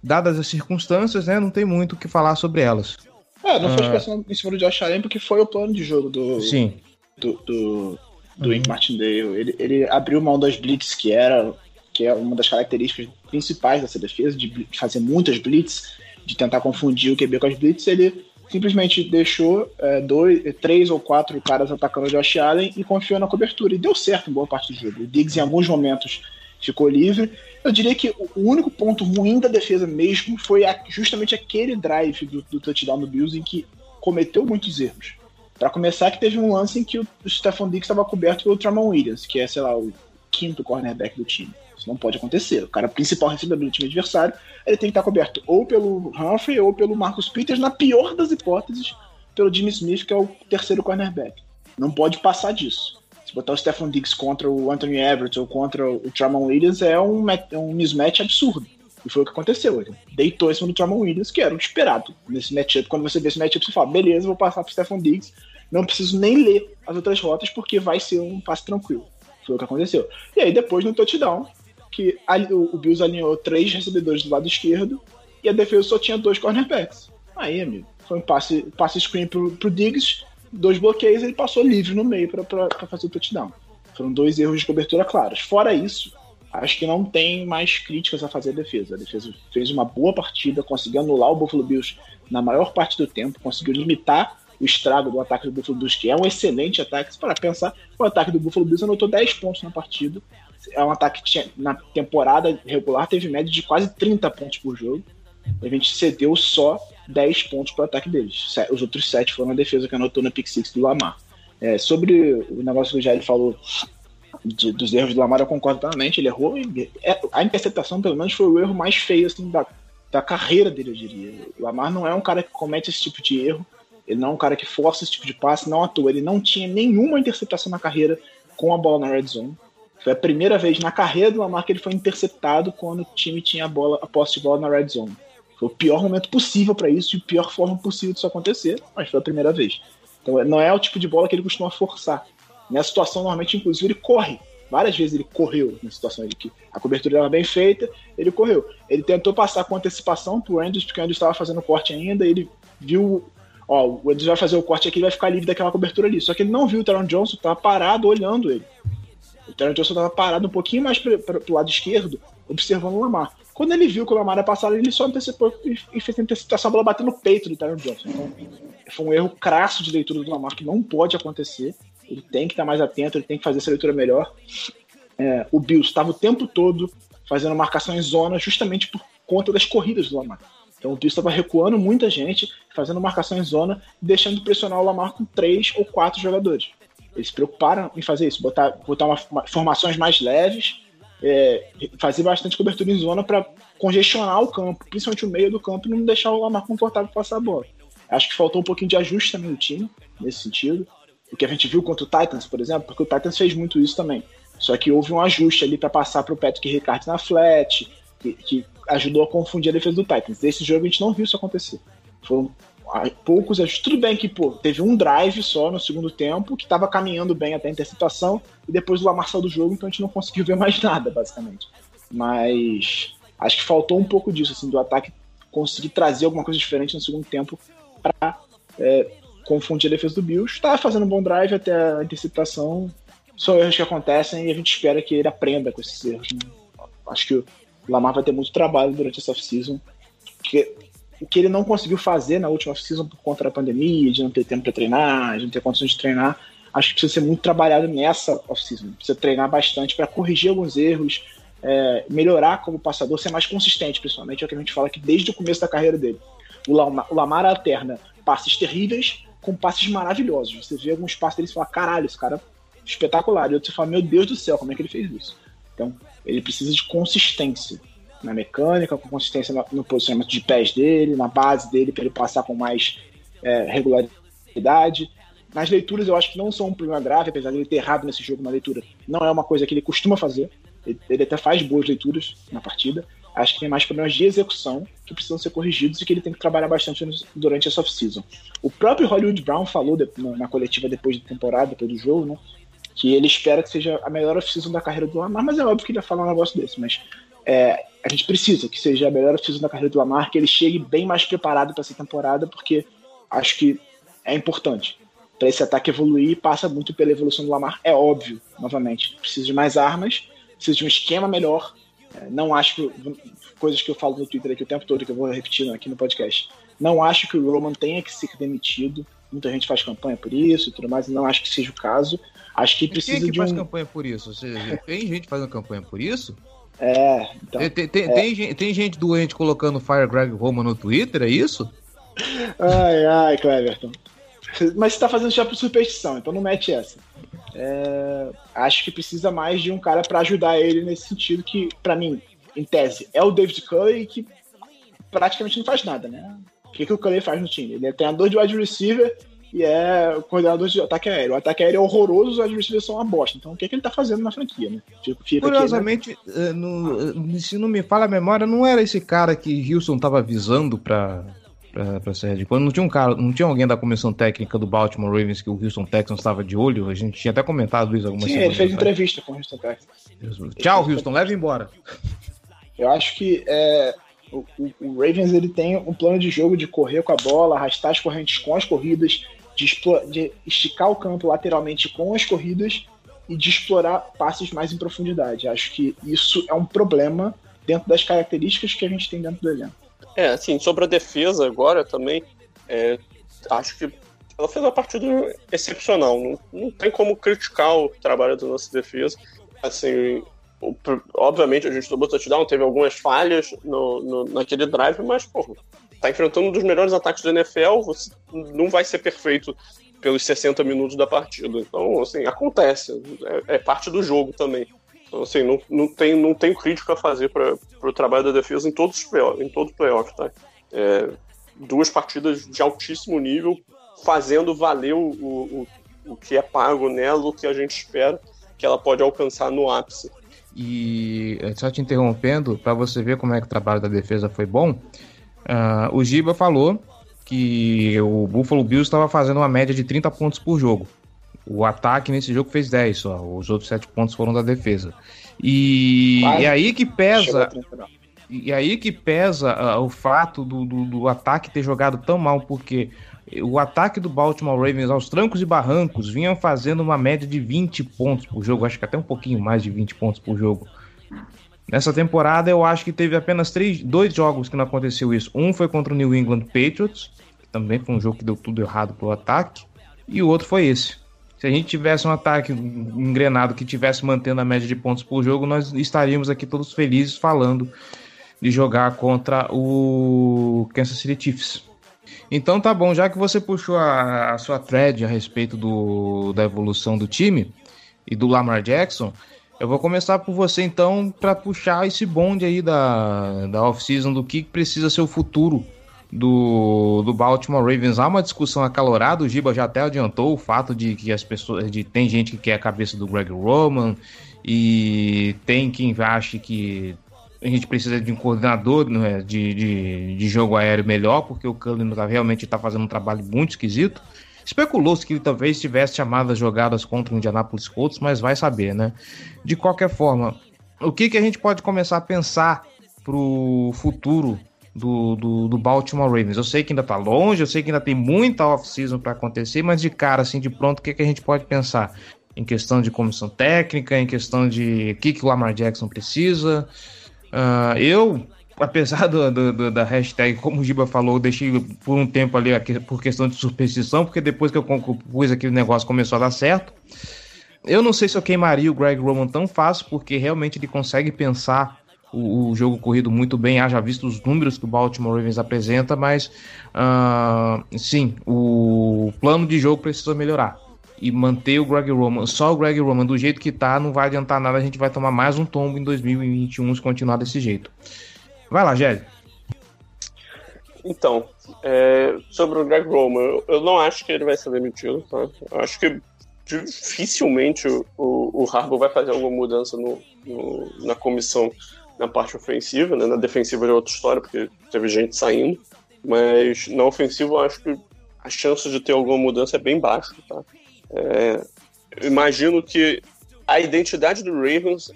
dadas as circunstâncias, né, não tem muito o que falar sobre elas. É, não foi Ah. pressão em cima do Josh Allen porque foi o plano de jogo do, Sim, do, do, do Wink Martindale. Ele, ele abriu mão das blitz, que era que é uma das características principais dessa defesa, de fazer muitas blitz, de tentar confundir o QB com as blitz. Ele simplesmente deixou é, dois, três ou quatro caras atacando o Josh Allen e confiou na cobertura. E deu certo em boa parte do jogo. O Diggs, em alguns momentos, ficou livre. Eu diria que o único ponto ruim da defesa mesmo foi a- justamente aquele drive do, do touchdown do Bills em que cometeu muitos erros. Pra começar, que teve um lance em que o o Stephon Diggs estava coberto pelo Tramon Williams, que é, sei lá, o quinto cornerback do time. Isso não pode acontecer. O cara principal recebedor do time adversário, ele tem que estar coberto ou pelo Humphrey ou pelo Marcus Peters, na pior das hipóteses, pelo Jimmy Smith, que é o terceiro cornerback. Não pode passar disso. Se botar o Stephon Diggs contra o Anthony Everett ou contra o Tramon Williams é um, met- um mismatch absurdo. E foi o que aconteceu. Ele deitou em cima do Tramon Williams, que era o esperado nesse matchup. Quando você vê esse matchup, você fala, beleza, vou passar pro Stephon Diggs. Não preciso nem ler as outras rotas, porque vai ser um passe tranquilo. Foi o que aconteceu. E aí, depois, no touchdown, que o Bills alinhou três recebedores do lado esquerdo e a defesa só tinha dois cornerbacks. Aí, amigo, foi um passe, passe screen pro, pro Diggs, dois bloqueios, ele passou livre no meio pra fazer o touchdown. Foram dois erros de cobertura claros. Fora isso, acho que não tem mais críticas a fazer a defesa. A defesa fez uma boa partida, conseguiu anular o Buffalo Bills na maior parte do tempo, conseguiu limitar o estrago do ataque do Buffalo Bills, que é um excelente ataque. Se para pensar, o ataque do Buffalo Bills anotou 10 pontos na partida. É um ataque que tinha, na temporada regular teve média de quase 30 pontos por jogo. A gente cedeu só 10 pontos para o ataque deles. Os outros 7 foram a defesa que anotou na pick six do Lamar. É, sobre o negócio que o Jair falou de- dos erros do Lamar, eu concordo totalmente. Ele errou. é, a interceptação, pelo menos, foi o erro mais feio assim, da, da carreira dele, eu diria. O Lamar não é um cara que comete esse tipo de erro. Ele não é um cara que força esse tipo de passe, não à toa. Ele não tinha nenhuma interceptação na carreira com a bola na red zone. Foi a primeira vez na carreira do Lamar que ele foi interceptado quando o time tinha a bola, a posse de bola na red zone. Foi o pior momento possível para isso e a pior forma possível disso acontecer, mas foi a primeira vez. Então não é o tipo de bola que ele costuma forçar. Nessa situação, normalmente, inclusive, ele corre. Várias vezes ele correu na situação de que a cobertura estava bem feita, ele correu. Ele tentou passar com antecipação pro Andrews, porque o Andrews estava fazendo o corte ainda, ele viu, ó, o Andrews vai fazer o corte aqui, ele vai ficar livre daquela cobertura ali. Só que ele não viu o Taron Johnson, estava parado olhando ele. O Taron Johnson estava parado um pouquinho mais para o lado esquerdo, observando o Lamar. Quando ele viu que o Lamar ia passar, ele só antecipou e, fez a antecipação, a bola bateu no peito do Tyron Johnson. Então, foi um erro crasso de leitura do Lamar que não pode acontecer. Ele tem que estar mais atento, ele tem que fazer essa leitura melhor. É, o Bills estava o tempo todo fazendo marcação em zona justamente por conta das corridas do Lamar. Então o Bills estava recuando muita gente, fazendo marcação em zona, deixando de pressionar o Lamar com três ou quatro jogadores. Eles se preocuparam em fazer isso, botar, botar uma, uma, formações mais leves, é, fazer bastante cobertura em zona para congestionar o campo, principalmente o meio do campo, e não deixar o Lamar confortável passar a bola. Acho que faltou um pouquinho de ajuste também no time, nesse sentido. O que a gente viu contra o Titans, por exemplo, porque o Titans fez muito isso também. Só que houve um ajuste ali para passar para o Patrick Ricard na flat, que, que, ajudou a confundir a defesa do Titans. Desse jogo a gente não viu isso acontecer. Foram poucos ajustes. Tudo bem que, pô, teve um drive só no segundo tempo, que estava caminhando bem até a interceptação, e depois o Lamar saiu do jogo, então a gente não conseguiu ver mais nada, basicamente. Mas acho que faltou um pouco disso, assim, do ataque conseguir trazer alguma coisa diferente no segundo tempo para é, confundir a defesa do Bills. Estava fazendo um bom drive até a interceptação. São erros que acontecem e a gente espera que ele aprenda com esses erros. Acho que o Lamar vai ter muito trabalho durante essa off-season. Porque o que ele não conseguiu fazer na última off-season por conta da pandemia, de não ter tempo para treinar, de não ter condições de treinar, acho que precisa ser muito trabalhado nessa off-season. Precisa treinar bastante para corrigir alguns erros, é, melhorar como passador, ser mais consistente, principalmente. É o que a gente fala que desde o começo da carreira dele. O Lamar, o Lamar alterna passes terríveis com passes maravilhosos. Você vê alguns passes dele e fala, caralho, esse cara é espetacular. E outro você fala, meu Deus do céu, como é que ele fez isso? Então, ele precisa de consistência na mecânica, com consistência no, posicionamento de pés dele, na base dele, para ele passar com mais é, regularidade. Nas leituras, eu acho que não são um problema grave, apesar de ele ter errado nesse jogo na leitura. Não é uma coisa que ele costuma fazer. Ele, ele até faz boas leituras na partida. Acho que tem mais problemas de execução que precisam ser corrigidos e que ele tem que trabalhar bastante durante essa off-season. O próprio Hollywood Brown falou de, na, na, coletiva depois da temporada, depois do jogo, né? Que ele espera que seja a melhor off-season da carreira do Lamar, mas é óbvio que ele ia falar um negócio desse. Mas é, a gente precisa que seja a melhor off-season da carreira do Lamar, que ele chegue bem mais preparado para essa temporada, porque acho que é importante. Para esse ataque evoluir, passa muito pela evolução do Lamar. É óbvio, novamente, precisa de mais armas, precisa de um esquema melhor, é, não acho que. Coisas que eu falo no Twitter aqui o tempo todo, que eu vou repetindo aqui no podcast. Não acho que o Roman tenha que ser demitido. Muita gente faz campanha por isso e tudo mais, não acho que seja o caso. Acho que precisa quem é que de faz um... campanha por isso? Você, tem gente fazendo campanha por isso? É, então, tem, tem, é. Tem, gente, tem gente doente colocando Fire Greg Roman no Twitter, é isso? Ai, ai, Cleverton. Mas você tá fazendo já por superstição, então não mete essa. É, acho que precisa mais de um cara para ajudar ele nesse sentido que, para mim, em tese, é o David Culley que praticamente não faz nada, né? O que, que o Culley faz no time? Ele é treinador de wide receiver e é coordenador de ataque aéreo. O ataque aéreo é horroroso, os receivers são uma bosta. Então o que, que ele tá fazendo na franquia, né? Fica, Curiosamente, aqui, né? no, se não me fala a memória, não era esse cara que Houston tava avisando pra para ser quando não tinha um cara, não tinha alguém da comissão técnica do Baltimore Ravens que o Houston Texans estava de olho, a gente tinha até comentado isso algumas Sim, ele fez entrevista com o Houston Texans. Tchau, Houston, leva embora. Eu acho que é, o, o, Ravens ele tem um plano de jogo de correr com a bola, arrastar as correntes com as corridas, de, de esticar o campo lateralmente com as corridas e de explorar passes mais em profundidade. Acho que isso é um problema dentro das características que a gente tem dentro do elenco. É, assim, sobre a defesa agora também, é, acho que ela fez uma partida excepcional. Não, não tem como criticar o trabalho da nossa defesa. Assim, obviamente a gente tomou touchdown, teve algumas falhas no, no, naquele drive, mas, pô, tá enfrentando um dos melhores ataques da NFL, você não vai ser perfeito pelos 60 minutos da partida. Então, assim, acontece. É, é parte do jogo também. Então, assim, não, não, tem, não tem crítica a fazer para o trabalho da defesa em todos os playoffs, em todo playoff, tá? É, duas partidas de altíssimo nível, fazendo valer o, o, o que é pago nela, o que a gente espera que ela pode alcançar no ápice. E é, só te interrompendo, para você ver como é que o trabalho da defesa foi bom, uh, o Giba falou que o Buffalo Bills estava fazendo uma média de 30 pontos por jogo. O ataque nesse jogo fez 10 só, os outros 7 pontos foram da defesa. E, aí que pesa. E aí que pesa uh, o fato do, do, do, ataque ter jogado tão mal, porque o ataque do Baltimore Ravens aos trancos e barrancos vinham fazendo uma média de 20 pontos por jogo, acho que até um pouquinho mais de 20 pontos por jogo. Nessa temporada eu acho que teve apenas três, dois jogos que não aconteceu isso. Um foi contra o New England Patriots, que também foi um jogo que deu tudo errado pro ataque, e o outro foi esse. Se a gente tivesse um ataque engrenado que tivesse mantendo a média de pontos por jogo, nós estaríamos aqui todos felizes falando de jogar contra o Kansas City Chiefs. Então tá bom, já que você puxou a, a sua thread a respeito do, da evolução do time e do Lamar Jackson, eu vou começar por você então para puxar esse bonde aí da, da off-season do que precisa ser o futuro do, do Baltimore Ravens. Há uma discussão acalorada, o Giba já até adiantou o fato de que as pessoas. De, tem gente que quer a cabeça do Greg Roman e tem quem acha que a gente precisa de um coordenador né, de, de, de, jogo aéreo melhor, porque o Cullen tá, realmente está fazendo um trabalho muito esquisito. Especulou-se que ele talvez tivesse chamado as jogadas contra o Indianapolis Colts, mas vai saber, né? De qualquer forma, o que, que a gente pode começar a pensar para o futuro do, do, do, Baltimore Ravens? Eu sei que ainda está longe, eu sei que ainda tem muita off-season para acontecer, mas de cara, assim, de pronto, o que, que a gente pode pensar? Em questão de comissão técnica, em questão de o que, que o Lamar Jackson precisa. Uh, eu, apesar do, do, do, da hashtag, como o Giba falou, deixei por um tempo ali por questão de superstição, porque depois que eu pus aquele negócio começou a dar certo. Eu não sei se eu queimaria o Greg Roman tão fácil, porque realmente ele consegue pensar o, o jogo corrido muito bem, haja visto os números que o Baltimore Ravens apresenta, mas uh, sim, o plano de jogo precisa melhorar e manter o Greg Roman, só o Greg Roman do jeito que tá, não vai adiantar nada, a gente vai tomar mais um tombo em 2021 se continuar desse jeito. Vai lá, Gélio. Então, é, sobre o Greg Roman, eu, eu, não acho que ele vai ser demitido, tá? Eu acho que dificilmente o, o, o Harbour vai fazer alguma mudança no, no, na comissão na parte ofensiva, né? Na defensiva é outra história, porque teve gente saindo. Mas na ofensiva eu acho que a chance de ter alguma mudança é bem baixa, tá? É, imagino que a identidade do Ravens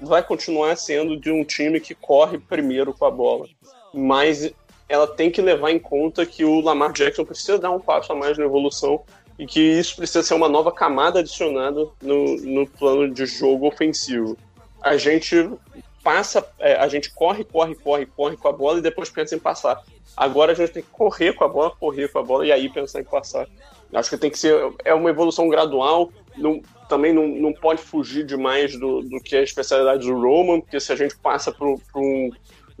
vai continuar sendo de um time que corre primeiro com a bola, mas ela tem que levar em conta que o Lamar Jackson precisa dar um passo a mais na evolução e que isso precisa ser uma nova camada adicionada no, no plano de jogo ofensivo. A gente passa, é, a gente corre, corre, corre, corre com a bola e depois pensa em passar. Agora a gente tem que correr com a bola, correr com a bola e aí pensar em passar. Acho que tem que ser. É uma evolução gradual. Não, também não, não pode fugir demais do, do que é a especialidade do Roman, porque se a gente passa para um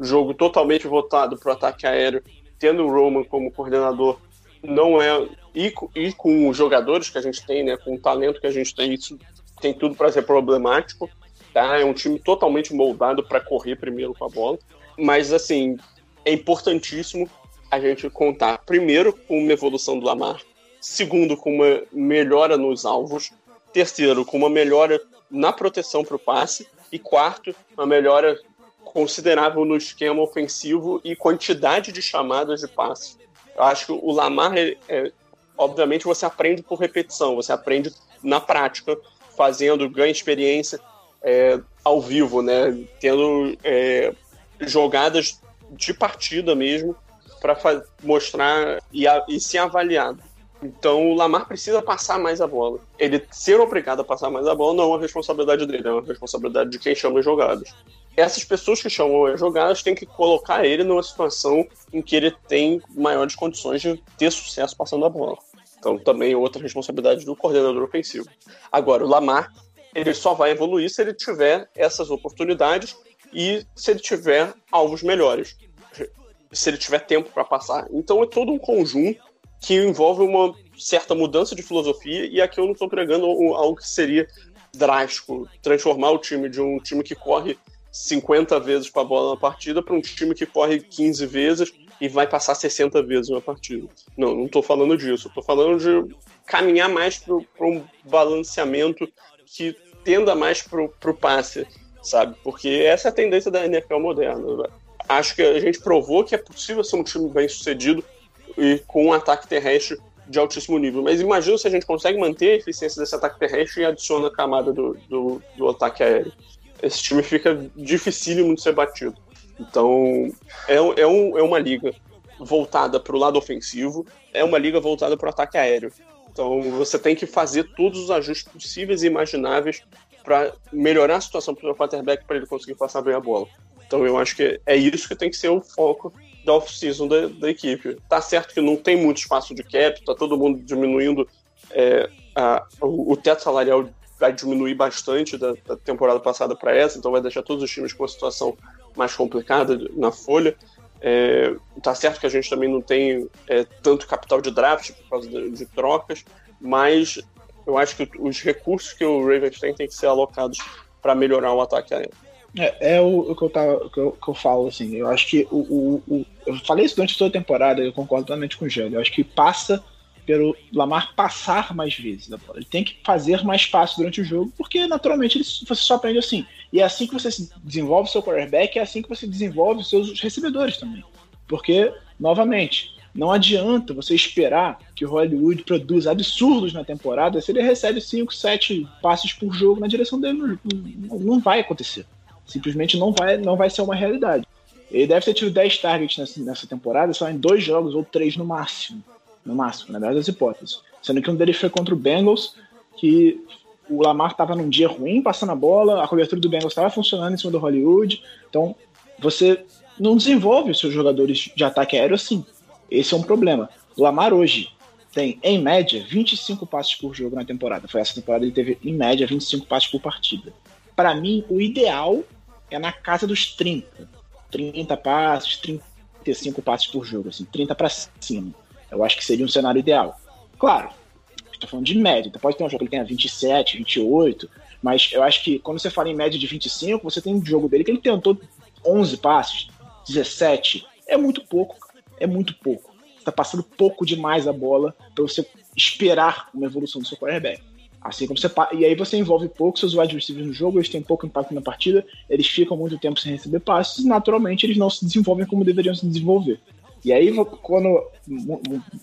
jogo totalmente voltado para o ataque aéreo, tendo o Roman como coordenador, não é. E, e com os jogadores que a gente tem, né, com o talento que a gente tem, isso tem tudo para ser problemático. Tá? É um time totalmente moldado para correr primeiro com a bola. Mas, assim, é importantíssimo a gente contar, primeiro, com uma evolução do Lamar, segundo, com uma melhora nos alvos, terceiro, com uma melhora na proteção para o passe, e quarto, uma melhora considerável no esquema ofensivo e quantidade de chamadas de passe. Eu acho que o Lamar, é, é, obviamente, você aprende por repetição, você aprende na prática, fazendo, ganha experiência é, ao vivo, né? Tendo é, jogadas de partida mesmo para mostrar e, a, e ser avaliado. Então o Lamar precisa passar mais a bola. Ele ser obrigado a passar mais a bola não é uma responsabilidade dele, é uma responsabilidade de quem chama as jogadas. Essas pessoas que chamam as jogadas têm que colocar ele numa situação em que ele tem maiores condições de ter sucesso passando a bola. Então também é outra responsabilidade do coordenador ofensivo. Agora, o Lamar, ele só vai evoluir se ele tiver essas oportunidades e se ele tiver alvos melhores. Se ele tiver tempo para passar. Então é todo um conjunto que envolve uma certa mudança de filosofia, e aqui eu não estou pregando algo que seria drástico, transformar o time de um time que corre 50 vezes com a bola na partida para um time que corre 15 vezes e vai passar 60 vezes na partida. Não, não estou falando disso. Estou falando de caminhar mais para um balanceamento que tenda mais para o passe, sabe? Porque essa é a tendência da NFL moderna. Acho que a gente provou que é possível ser um time bem sucedido e com um ataque terrestre de altíssimo nível. Mas imagina se a gente consegue manter a eficiência desse ataque terrestre e adiciona a camada do, do, do ataque aéreo. Esse time fica dificílimo de ser batido. Então, é, é, um, é uma liga voltada para o lado ofensivo, é uma liga voltada para o ataque aéreo. Então, você tem que fazer todos os ajustes possíveis e imagináveis para melhorar a situação para o quarterback para ele conseguir passar bem a bola. Então eu acho que é isso que tem que ser o foco da off-season da, da, equipe. Tá certo que não tem muito espaço de cap, tá todo mundo diminuindo é, a, o, o, teto salarial vai diminuir bastante da, da temporada passada para essa, então vai deixar todos os times com uma situação mais complicada na folha. É, tá certo que a gente também não tem é, tanto capital de draft por causa de, de, trocas, mas eu acho que os recursos que o Ravens tem têm que ser alocados para melhorar o ataque aéreo. É, é o, o, que eu tava, que eu, que eu falo, assim, eu acho que o, o, Eu falei isso durante toda a temporada, eu concordo totalmente com o Gélio. Eu acho que passa pelo Lamar passar mais vezes. Ele tem que fazer mais passos durante o jogo, porque naturalmente ele, você só aprende assim. E é assim que você desenvolve o seu quarterback, é assim que você desenvolve os seus recebedores também. Porque, novamente, não adianta você esperar que o Hollywood produza absurdos na temporada se ele recebe 5, 7 passes por jogo na direção dele. Não, não vai acontecer. Simplesmente não vai, não vai ser uma realidade. Ele deve ter tido 10 targets nessa, nessa temporada, só em dois jogos ou três no máximo. No máximo, na melhor das hipóteses. Sendo que um deles foi contra o Bengals, que o Lamar estava num dia ruim passando a bola, a cobertura do Bengals estava funcionando em cima do Hollywood. Então, você não desenvolve os seus jogadores de ataque aéreo assim. Esse é um problema. O Lamar hoje tem, em média, 25 passes por jogo na temporada. Foi essa temporada ele teve, em média, 25 passes por partida. Para mim, o ideal é na casa dos 30. 30 passes, 35 passes por jogo, assim, 30 para cima. Eu acho que seria um cenário ideal. Claro, estou falando de média, então pode ter um jogo que ele tenha 27, 28, mas eu acho que quando você fala em média de 25, você tem um jogo dele que ele tentou 11 passes, 17. É muito pouco, é muito pouco. Você tá passando pouco demais a bola para você esperar uma evolução do seu quarterback. Assim como você. E aí você envolve pouco seus wide receivers no jogo, eles têm pouco impacto na partida, eles ficam muito tempo sem receber passes, naturalmente eles não se desenvolvem como deveriam se desenvolver. E aí, quando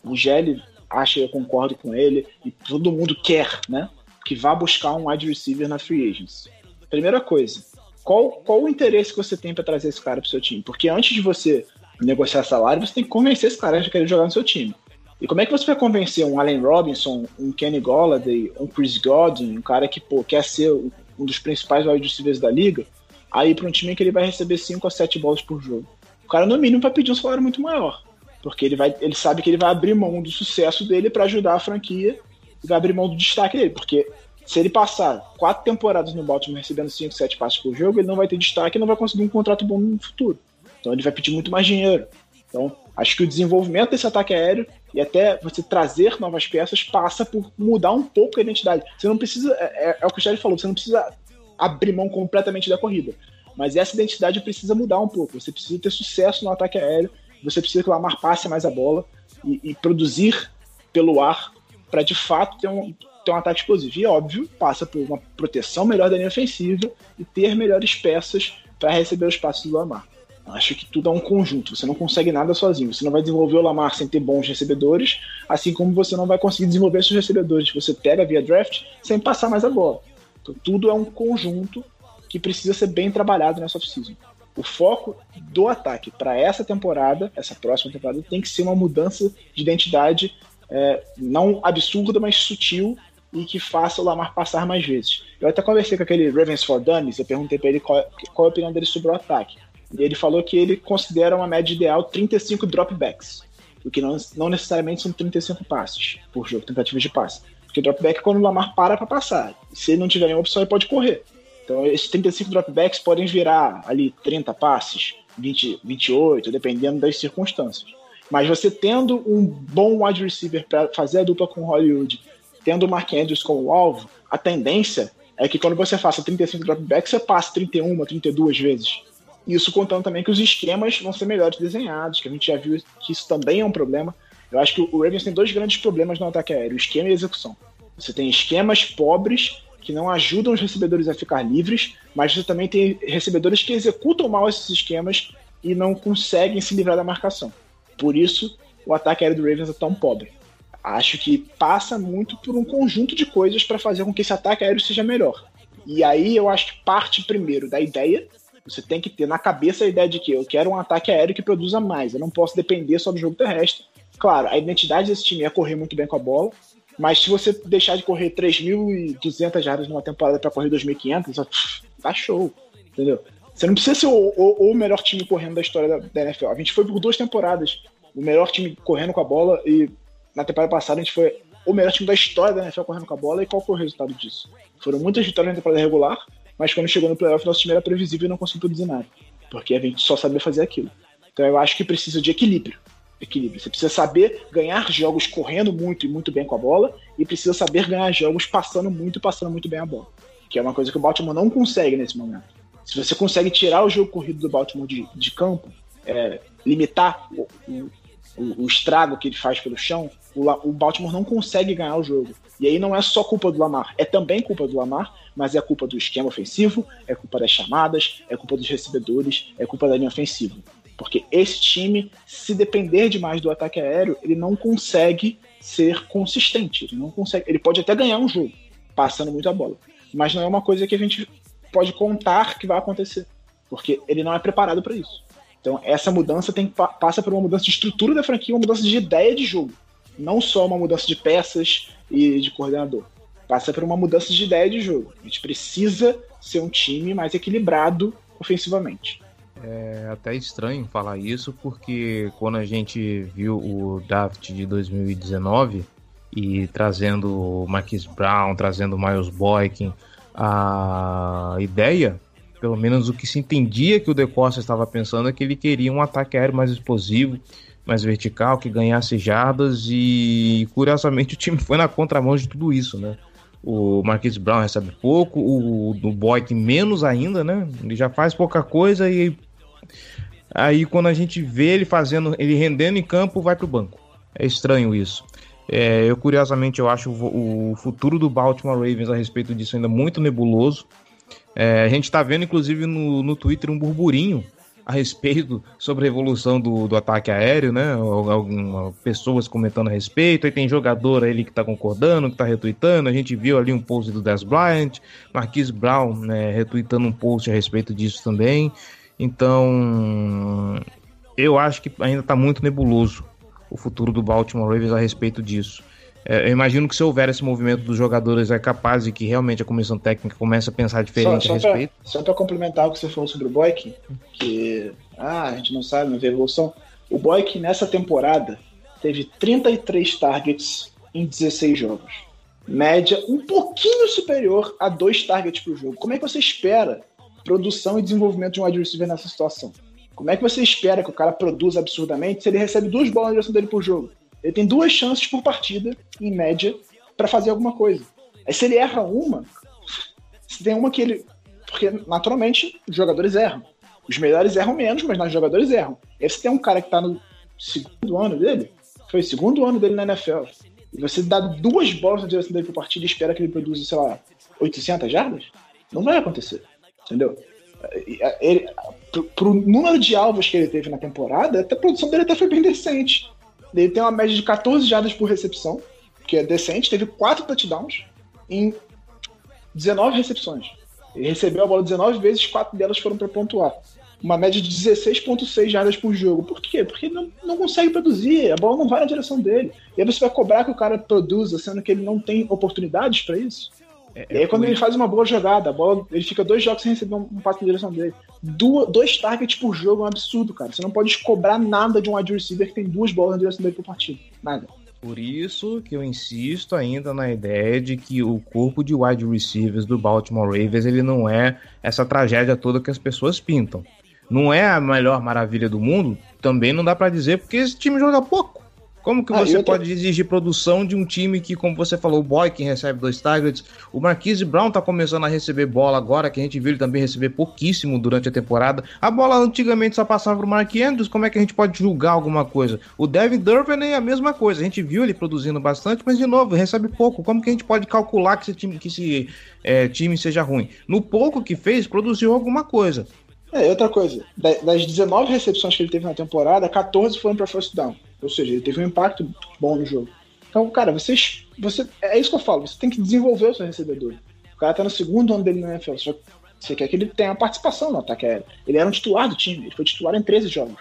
o Gelli acha, eu concordo com ele, e todo mundo quer, né? Que vá buscar um wide receiver na free agents. Primeira coisa, qual, qual o interesse que você tem para trazer esse cara para seu time? Porque antes de você negociar salário, você tem que convencer esse cara de querer jogar no seu time. E como é que você vai convencer um Allen Robinson, um Kenny Golladay, um Chris Godwin, um cara que pô, quer ser um dos principais wide receivers da liga, aí para um time que ele vai receber 5 a 7 bolas por jogo? O cara, no mínimo, vai pedir um salário muito maior. Porque ele, vai, ele sabe que ele vai abrir mão do sucesso dele para ajudar a franquia e vai abrir mão do destaque dele. Porque se ele passar quatro temporadas no Baltimore recebendo 5, 7 passes por jogo, ele não vai ter destaque e não vai conseguir um contrato bom no futuro. Então ele vai pedir muito mais dinheiro. Então, acho que o desenvolvimento desse ataque aéreo e até você trazer novas peças passa por mudar um pouco a identidade. Você não precisa, é, é, é o que o Charlie falou, você não precisa abrir mão completamente da corrida. Mas essa identidade precisa mudar um pouco. Você precisa ter sucesso no ataque aéreo, você precisa que o Lamar passe mais a bola e, e produzir pelo ar para de fato ter um, ter um ataque explosivo. E óbvio, passa por uma proteção melhor da linha ofensiva e ter melhores peças para receber os passos do Lamar. Acho que tudo é um conjunto. Você não consegue nada sozinho. Você não vai desenvolver o Lamar sem ter bons recebedores, assim como você não vai conseguir desenvolver seus recebedores que você pega via draft sem passar mais a bola. Então, tudo é um conjunto que precisa ser bem trabalhado nessa off-season. O foco do ataque para essa temporada, essa próxima temporada, tem que ser uma mudança de identidade é, não absurda, mas sutil e que faça o Lamar passar mais vezes. Eu até conversei com aquele Ravens for Dummies, eu perguntei para ele qual, qual é a opinião dele sobre o ataque. E ele falou que ele considera uma média ideal 35 dropbacks, o que não, não necessariamente são 35 passes por jogo, tentativas de passe. Porque dropback é quando o Lamar para para passar. Se ele não tiver nenhuma opção, ele pode correr. Então, esses 35 dropbacks podem virar ali 30 passes, 20, 28, dependendo das circunstâncias. Mas você tendo um bom wide receiver para fazer a dupla com Hollywood, tendo o Mark Andrews como alvo, a tendência é que quando você faça 35 dropbacks, você passe 31, 32 vezes. Isso contando também que os esquemas vão ser melhores desenhados, que a gente já viu que isso também é um problema. Eu acho que o Ravens tem dois grandes problemas no ataque aéreo: o esquema e a execução. Você tem esquemas pobres que não ajudam os recebedores a ficar livres, mas você também tem recebedores que executam mal esses esquemas e não conseguem se livrar da marcação. Por isso, o ataque aéreo do Ravens é tão pobre. Acho que passa muito por um conjunto de coisas para fazer com que esse ataque aéreo seja melhor. E aí eu acho que parte primeiro da ideia você tem que ter na cabeça a ideia de que eu quero um ataque aéreo que produza mais. Eu não posso depender só do jogo terrestre. Claro, a identidade desse time é correr muito bem com a bola. Mas se você deixar de correr 3.200 jardas numa temporada para correr 2.500, tá show, entendeu? Você não precisa ser o, o, o, melhor time correndo da história da, da, NFL. A gente foi por duas temporadas o melhor time correndo com a bola e na temporada passada a gente foi o melhor time da história da NFL correndo com a bola e qual foi o resultado disso? Foram muitas vitórias na temporada regular, mas quando chegou no playoff nosso time era previsível e não conseguiu produzir nada, porque a gente só sabia fazer aquilo. Então eu acho que precisa de equilíbrio. Equilíbrio. Você precisa saber ganhar jogos correndo muito e muito bem com a bola e precisa saber ganhar jogos passando muito e passando muito bem a bola, que é uma coisa que o Baltimore não consegue nesse momento. Se você consegue tirar o jogo corrido do Baltimore de, de campo, é, limitar o, o, o, estrago que ele faz pelo chão, o, o Baltimore não consegue ganhar o jogo. E aí não é só culpa do Lamar, é também culpa do Lamar, mas é culpa do esquema ofensivo, é culpa das chamadas, é culpa dos recebedores, é culpa da linha ofensiva. Porque esse time, se depender demais do ataque aéreo, ele não consegue ser consistente. Ele não consegue. Ele pode até ganhar um jogo, passando muito a bola. Mas não é uma coisa que a gente pode contar que vai acontecer, porque ele não é preparado para isso. Então, essa mudança tem passa por uma mudança de estrutura da franquia, uma mudança de ideia de jogo, não só uma mudança de peças e de coordenador. Passa por uma mudança de ideia de jogo. A gente precisa ser um time mais equilibrado ofensivamente. É até estranho falar isso, porque quando a gente viu o draft de 2019 e trazendo o Marquis Brown, trazendo o Miles Boykin, a ideia, pelo menos o que se entendia que o De Costa estava pensando, é que ele queria um ataque aéreo mais explosivo, mais vertical, que ganhasse jardas e curiosamente o time foi na contramão de tudo isso, né? O Marquis Brown recebe pouco, o, o Boyd menos ainda, né? Ele já faz pouca coisa e aí quando a gente vê ele fazendo, ele rendendo em campo, vai pro banco. É estranho isso. É, eu, curiosamente, eu acho o, o, futuro do Baltimore Ravens a respeito disso ainda muito nebuloso. É, a gente está vendo, inclusive, no, no Twitter um burburinho a respeito sobre a evolução do, do ataque aéreo, né? Algumas pessoas comentando a respeito, aí tem jogador ali que está concordando, que está retweetando. A gente viu ali um post do Des Bryant, Marquise Brown né, retweetando um post a respeito disso também. Então, eu acho que ainda está muito nebuloso o futuro do Baltimore Ravens a respeito disso. É, eu imagino que se houver esse movimento dos jogadores é capaz de que realmente a comissão técnica comece a pensar diferente só, só a respeito. Pra, só para complementar o que você falou sobre o Boyk, que ah, a gente não sabe, não vê evolução. O Boyk nessa temporada teve 33 targets em 16 jogos. Média um pouquinho superior a dois targets por jogo. Como é que você espera produção e desenvolvimento de um wide receiver nessa situação? Como é que você espera que o cara produza absurdamente se ele recebe duas bolas na direção dele por jogo? Ele tem duas chances por partida, em média, para fazer alguma coisa. Aí se ele erra uma, se tem uma que ele. Porque naturalmente os jogadores erram. Os melhores erram menos, mas os jogadores erram. Aí você tem um cara que tá no segundo ano dele, foi o segundo ano dele na NFL, e você dá duas bolas na direção dele por partida e espera que ele produza, sei lá, 800 jardas? Não vai acontecer. Entendeu? Ele, pro, pro número de alvos que ele teve na temporada, a produção dele até foi bem decente. Ele tem uma média de 14 jardas por recepção, que é decente, teve 4 touchdowns em 19 recepções. Ele recebeu a bola 19 vezes, 4 delas foram para pontuar. Uma média de 16,6 jardas por jogo. Por quê? Porque ele não, não consegue produzir, a bola não vai na direção dele. E aí você vai cobrar que o cara produza, sendo que ele não tem oportunidades para isso. É, e aí, quando ele faz uma boa jogada, a bola, ele fica dois jogos sem receber um, um passe na direção dele. Du dois targets por jogo é um absurdo, cara. Você não pode cobrar nada de um wide receiver que tem duas bolas na direção dele por partida. Nada. Por isso que eu insisto ainda na ideia de que o corpo de wide receivers do Baltimore Ravens ele não é essa tragédia toda que as pessoas pintam. Não é a melhor maravilha do mundo, também não dá para dizer porque esse time joga pouco. Como que ah, você pode exigir produção de um time que, como você falou, o Boy que recebe dois targets, o Marquise Brown tá começando a receber bola agora, que a gente viu ele também receber pouquíssimo durante a temporada. A bola antigamente só passava pro Mark Andrews, como é que a gente pode julgar alguma coisa? O Devin Durban é a mesma coisa, a gente viu ele produzindo bastante, mas de novo, recebe pouco. Como que a gente pode calcular que esse time, que esse, é, time seja ruim? No pouco que fez, produziu alguma coisa. É, outra coisa, das 19 recepções que ele teve na temporada, 14 foram para first down. Ou seja, ele teve um impacto bom no jogo. Então, cara, vocês, você, é isso que eu falo, você tem que desenvolver o seu recebedor. O cara tá no segundo ano dele na NFL, só você quer que ele tenha participação no ataque aéreo. Ele era um titular do time, ele foi titular em 13 jogos.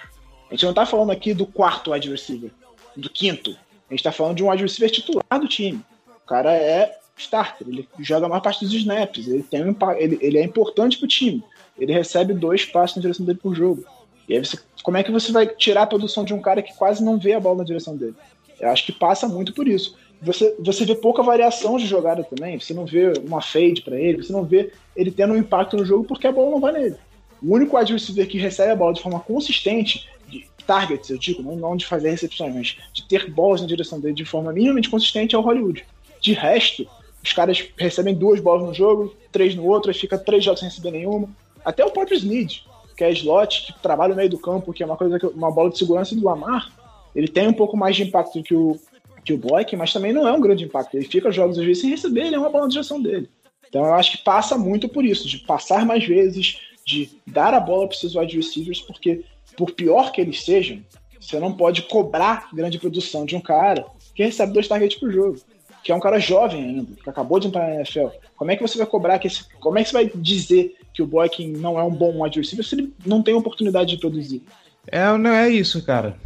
A gente não tá falando aqui do quarto wide receiver, do quinto. A gente tá falando de um wide receiver titular do time. O cara é starter, ele joga a maior parte dos snaps, ele, tem um, ele, ele é importante pro time. Ele recebe dois passos na direção dele por jogo. E aí você, como é que você vai tirar a produção de um cara que quase não vê a bola na direção dele? Eu acho que passa muito por isso. Você, você vê pouca variação de jogada também. Você não vê uma fade para ele, você não vê ele tendo um impacto no jogo porque a bola não vai nele. O único receiver que recebe a bola de forma consistente, de targets, eu digo, não, não de fazer recepções, mas de ter bolas na direção dele de forma minimamente consistente, é o Hollywood. De resto, os caras recebem duas bolas no jogo, três no outro, aí fica três jogos sem receber nenhuma. Até o próprio Snead, que é slot, que trabalha no meio do campo, que é uma coisa que uma bola de segurança do Lamar, ele tem um pouco mais de impacto que o, que o Boyk, mas também não é um grande impacto. Ele fica jogos às vezes sem receber, ele é uma bola na direção dele. Então eu acho que passa muito por isso, de passar mais vezes, de dar a bola para os seus wide receivers, porque por pior que eles sejam, você não pode cobrar grande produção de um cara que recebe dois targets por jogo, que é um cara jovem ainda, que acabou de entrar na NFL. Como é que você vai cobrar que esse, como é que você vai dizer que o Boykin não é um bom wide receiver se ele não tem oportunidade de produzir? É, não é isso, cara.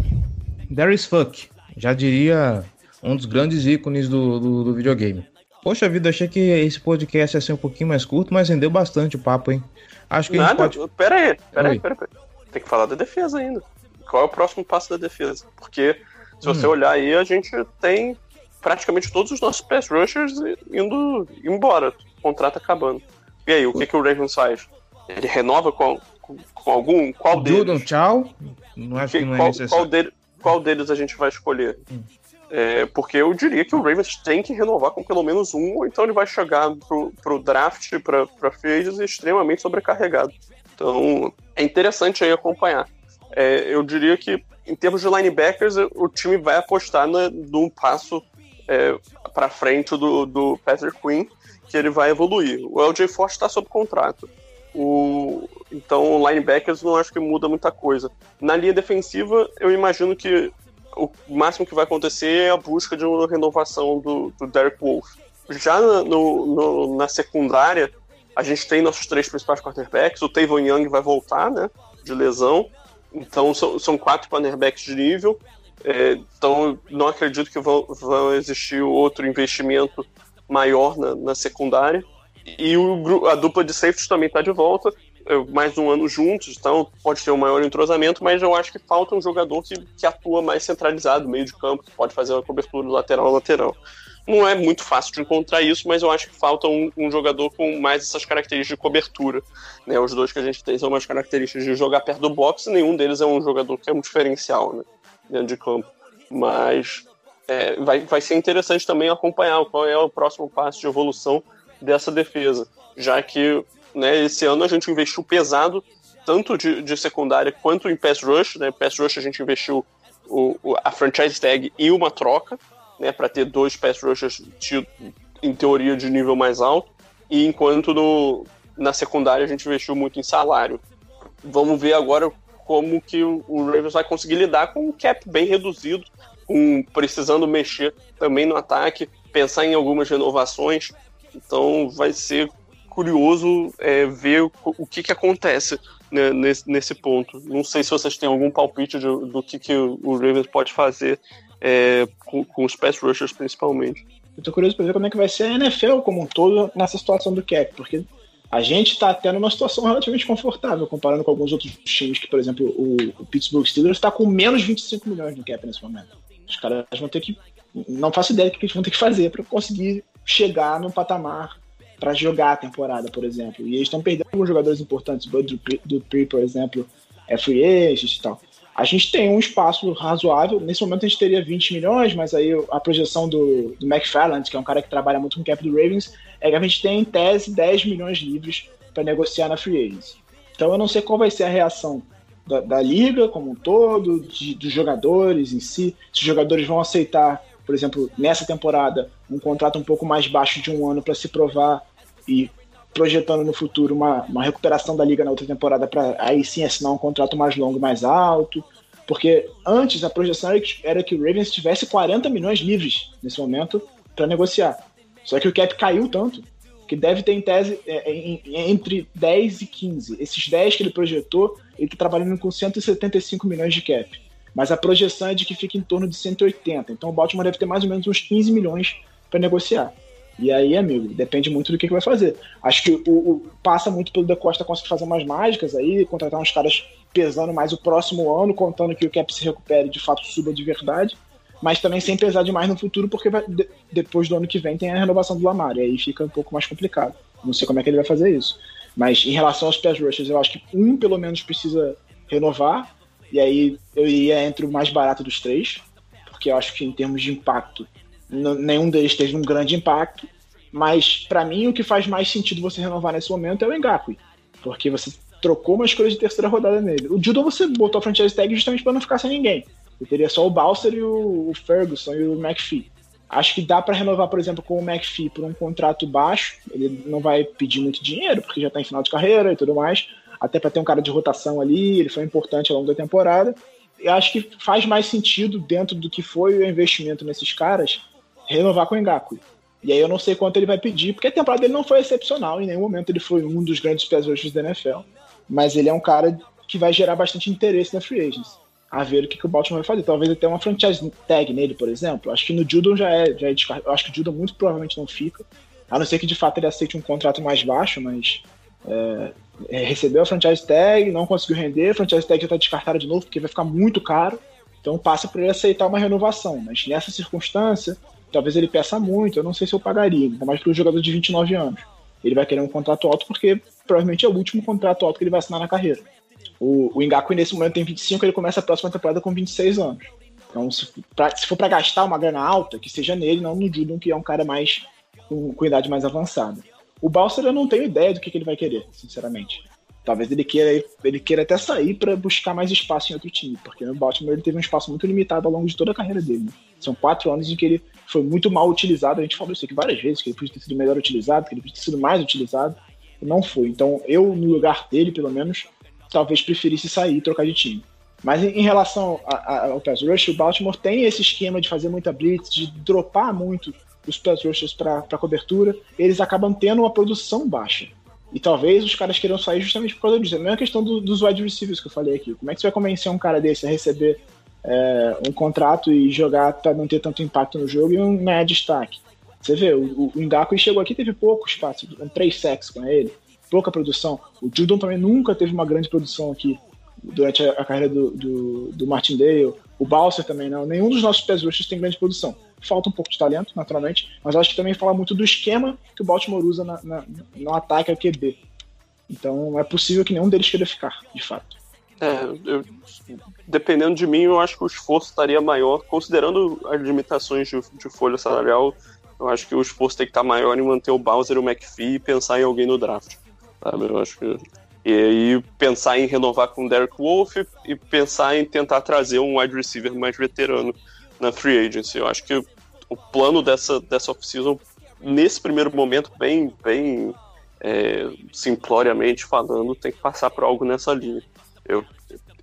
There is fuck. Já diria um dos grandes ícones do, do, do, videogame. Poxa vida, achei que esse podcast ia ser um pouquinho mais curto, mas rendeu bastante o papo, hein? Acho que Nada, a gente pode. Pera aí, pera aí, pera aí. Tem que falar da defesa ainda. Qual é o próximo passo da defesa? Porque se você hum. olhar aí, a gente tem praticamente todos os nossos pass rushers indo embora, o contrato acabando. E aí, o que, que o Ravens faz? Ele renova com, com, com algum? Qual deles? Jordan, tchau. Não acho que, que não é qual, necessário. Qual, dele, qual deles a gente vai escolher? Hum. É, porque eu diria que o Ravens tem que renovar com pelo menos um, ou então ele vai chegar pro, pro draft, pra, pra free extremamente sobrecarregado. Então, é interessante aí acompanhar. É, eu diria que, em termos de linebackers, o time vai apostar na, num passo é, para frente do, do Patrick Quinn, que ele vai evoluir. O LJ Forte está sob contrato. O, então, linebackers não acho que muda muita coisa. Na linha defensiva, eu imagino que o máximo que vai acontecer é a busca de uma renovação do, do Derek Wolf. Já no, no, na secundária, a gente tem nossos três principais quarterbacks. O Tavon Young vai voltar, né? De lesão. Então são, são quatro cornerbacks de nível. É, então não acredito que vão, vão existir outro investimento maior na, na secundária. E o, a dupla de safeties também está de volta mais um ano juntos, então pode ter um maior entrosamento, mas eu acho que falta um jogador que, que atua mais centralizado, meio de campo, que pode fazer uma cobertura lateral a lateral. Não é muito fácil de encontrar isso, mas eu acho que falta um, um jogador com mais essas características de cobertura. Né? Os dois que a gente tem são umas características de jogar perto do box, e nenhum deles é um jogador que é um diferencial né? Dentro de campo. Mas é, vai, vai ser interessante também acompanhar qual é o próximo passo de evolução dessa defesa, já que né, esse ano a gente investiu pesado, tanto de, de secundária quanto em pass rush. Né? Pass rush a gente investiu o, o, a franchise tag e uma troca, né, para ter dois pass rushers de, em teoria de nível mais alto. E enquanto no, na secundária a gente investiu muito em salário. Vamos ver agora como que o, Ravens vai conseguir lidar com um cap bem reduzido, com precisando mexer também no ataque, pensar em algumas renovações. Então vai ser curioso é, ver o, o, que, que acontece né, nesse, nesse ponto. Não sei se vocês têm algum palpite de, do que, que o Ravens pode fazer é, com, com, os pass rushers principalmente. Eu tô curioso para ver como é que vai ser a NFL como um todo nessa situação do cap, porque a gente está até numa situação relativamente confortável, comparando com alguns outros times, que, por exemplo, o, o Pittsburgh Steelers está com menos 25 milhões no cap nesse momento. Os caras vão ter que. Não faço ideia do que eles vão ter que fazer para conseguir chegar num patamar para jogar a temporada, por exemplo. E eles estão perdendo alguns jogadores importantes. O Bud Dupree, por exemplo, é free agent e tal. A gente tem um espaço razoável. Nesse momento a gente teria 20 milhões, mas aí a projeção do, do McFarland, que é um cara que trabalha muito com o cap do Ravens, é que a gente tem em tese 10 milhões livres para negociar na free agents. Então eu não sei qual vai ser a reação da, da liga como um todo, de, dos jogadores em si, se os jogadores vão aceitar, por exemplo, nessa temporada, um contrato um pouco mais baixo de um ano para se provar e projetando no futuro uma, uma recuperação da liga na outra temporada para aí sim assinar um contrato mais longo, mais alto. Porque antes a projeção era que, era que o Ravens tivesse 40 milhões livres nesse momento para negociar. Só que o cap caiu tanto que deve ter em tese é, em, entre 10 e 15. Esses 10 que ele projetou, ele está trabalhando com 175 milhões de cap. Mas a projeção é de que fique em torno de 180. Então o Baltimore deve ter mais ou menos uns 15 milhões para negociar. E aí, amigo, depende muito do que, que vai fazer. Acho que o, o passa muito pelo Da Costa conseguir fazer umas mágicas aí, contratar uns caras pesando mais o próximo ano, contando que o cap se recupere de fato suba de verdade, mas também sem pesar demais no futuro, porque vai, de, depois do ano que vem tem a renovação do Lamar, e aí fica um pouco mais complicado. Não sei como é que ele vai fazer isso. Mas em relação aos pass rushers, eu acho que um pelo menos precisa renovar, e aí eu iria entre o mais barato dos três, porque eu acho que em termos de impacto, nenhum deles teve um grande impacto, mas para mim o que faz mais sentido você renovar nesse momento é o Ngakwe, porque você trocou uma escolha de terceira rodada nele. O Judo você botou a franchise tag justamente para não ficar sem ninguém. Você teria só o Balser e o, Ferguson e o McPhee. Acho que dá para renovar, por exemplo, com o McPhee por um contrato baixo. Ele não vai pedir muito dinheiro, porque já está em final de carreira e tudo mais. Até para ter um cara de rotação ali, ele foi importante ao longo da temporada. E acho que faz mais sentido, dentro do que foi o investimento nesses caras, renovar com o Ngakwe. E aí eu não sei quanto ele vai pedir, porque a temporada dele não foi excepcional, em nenhum momento ele foi um dos grandes pés da NFL mas ele é um cara que vai gerar bastante interesse na free agents. A ver o que, que o Baltimore vai fazer. Talvez até uma franchise tag nele, por exemplo. Acho que no Judon já é, já é Eu acho que o Judon muito provavelmente não fica. A não ser que de fato ele aceite um contrato mais baixo, mas é, é, recebeu a franchise tag, não conseguiu render, a franchise tag já está descartada de novo porque vai ficar muito caro. Então passa por ele aceitar uma renovação. Mas nessa circunstância, talvez ele peça muito, eu não sei se eu pagaria, ainda mais para um jogador de 29 anos. Ele vai querer um contrato alto porque provavelmente é o último contrato alto que ele vai assinar na carreira. O, o Ngaku, nesse momento, tem 25, ele começa a próxima temporada com 26 anos. Então, se, pra, se for para gastar uma grana alta, que seja nele, não no Judon, que é um cara mais com, com idade mais avançada. O Balser eu não tenho ideia do que, que ele vai querer, sinceramente. Talvez ele queira, ele queira até sair para buscar mais espaço em outro time, porque no Baltimore ele teve um espaço muito limitado ao longo de toda a carreira dele. Né? São quatro anos em que ele foi muito mal utilizado. A gente falou isso aqui várias vezes, que ele podia ter sido melhor utilizado, que ele podia ter sido mais utilizado. Não foi. Então, eu, no lugar dele, pelo menos, talvez preferisse sair e trocar de time. Mas em, relação ao pass rush, o Baltimore tem esse esquema de fazer muita blitz, de dropar muito os pass rushers para cobertura. Eles acabam tendo uma produção baixa. E talvez os caras queiram sair justamente por causa disso. É a mesma questão do, dos wide receivers que eu falei aqui. Como é que você vai convencer um cara desse a receber é, um contrato e jogar para não ter tanto impacto no jogo e não ganhar destaque? Você vê, o, o Ngaku chegou aqui teve pouco espaço, três sacks com ele, pouca produção. O Judon também nunca teve uma grande produção aqui durante a, carreira do, do, do Martindale. O Balser também não. Nenhum dos nossos pés tem grande produção. Falta um pouco de talento, naturalmente, mas acho que também fala muito do esquema que o Baltimore usa na, na, no ataque ao QB. Então é possível que nenhum deles queira ficar, de fato. É, eu, dependendo de mim, eu acho que o esforço estaria maior, considerando as limitações de, de folha salarial, eu acho que o esforço tem que estar maior em manter o Bowser e o McPhee e pensar em alguém no draft. Sabe? Eu acho que. E aí pensar em renovar com o Derek Wolf e pensar em tentar trazer um wide receiver mais veterano na free agency. Eu acho que o plano dessa, dessa off-season, nesse primeiro momento, bem, bem é, simploriamente falando, tem que passar por algo nessa linha. Eu,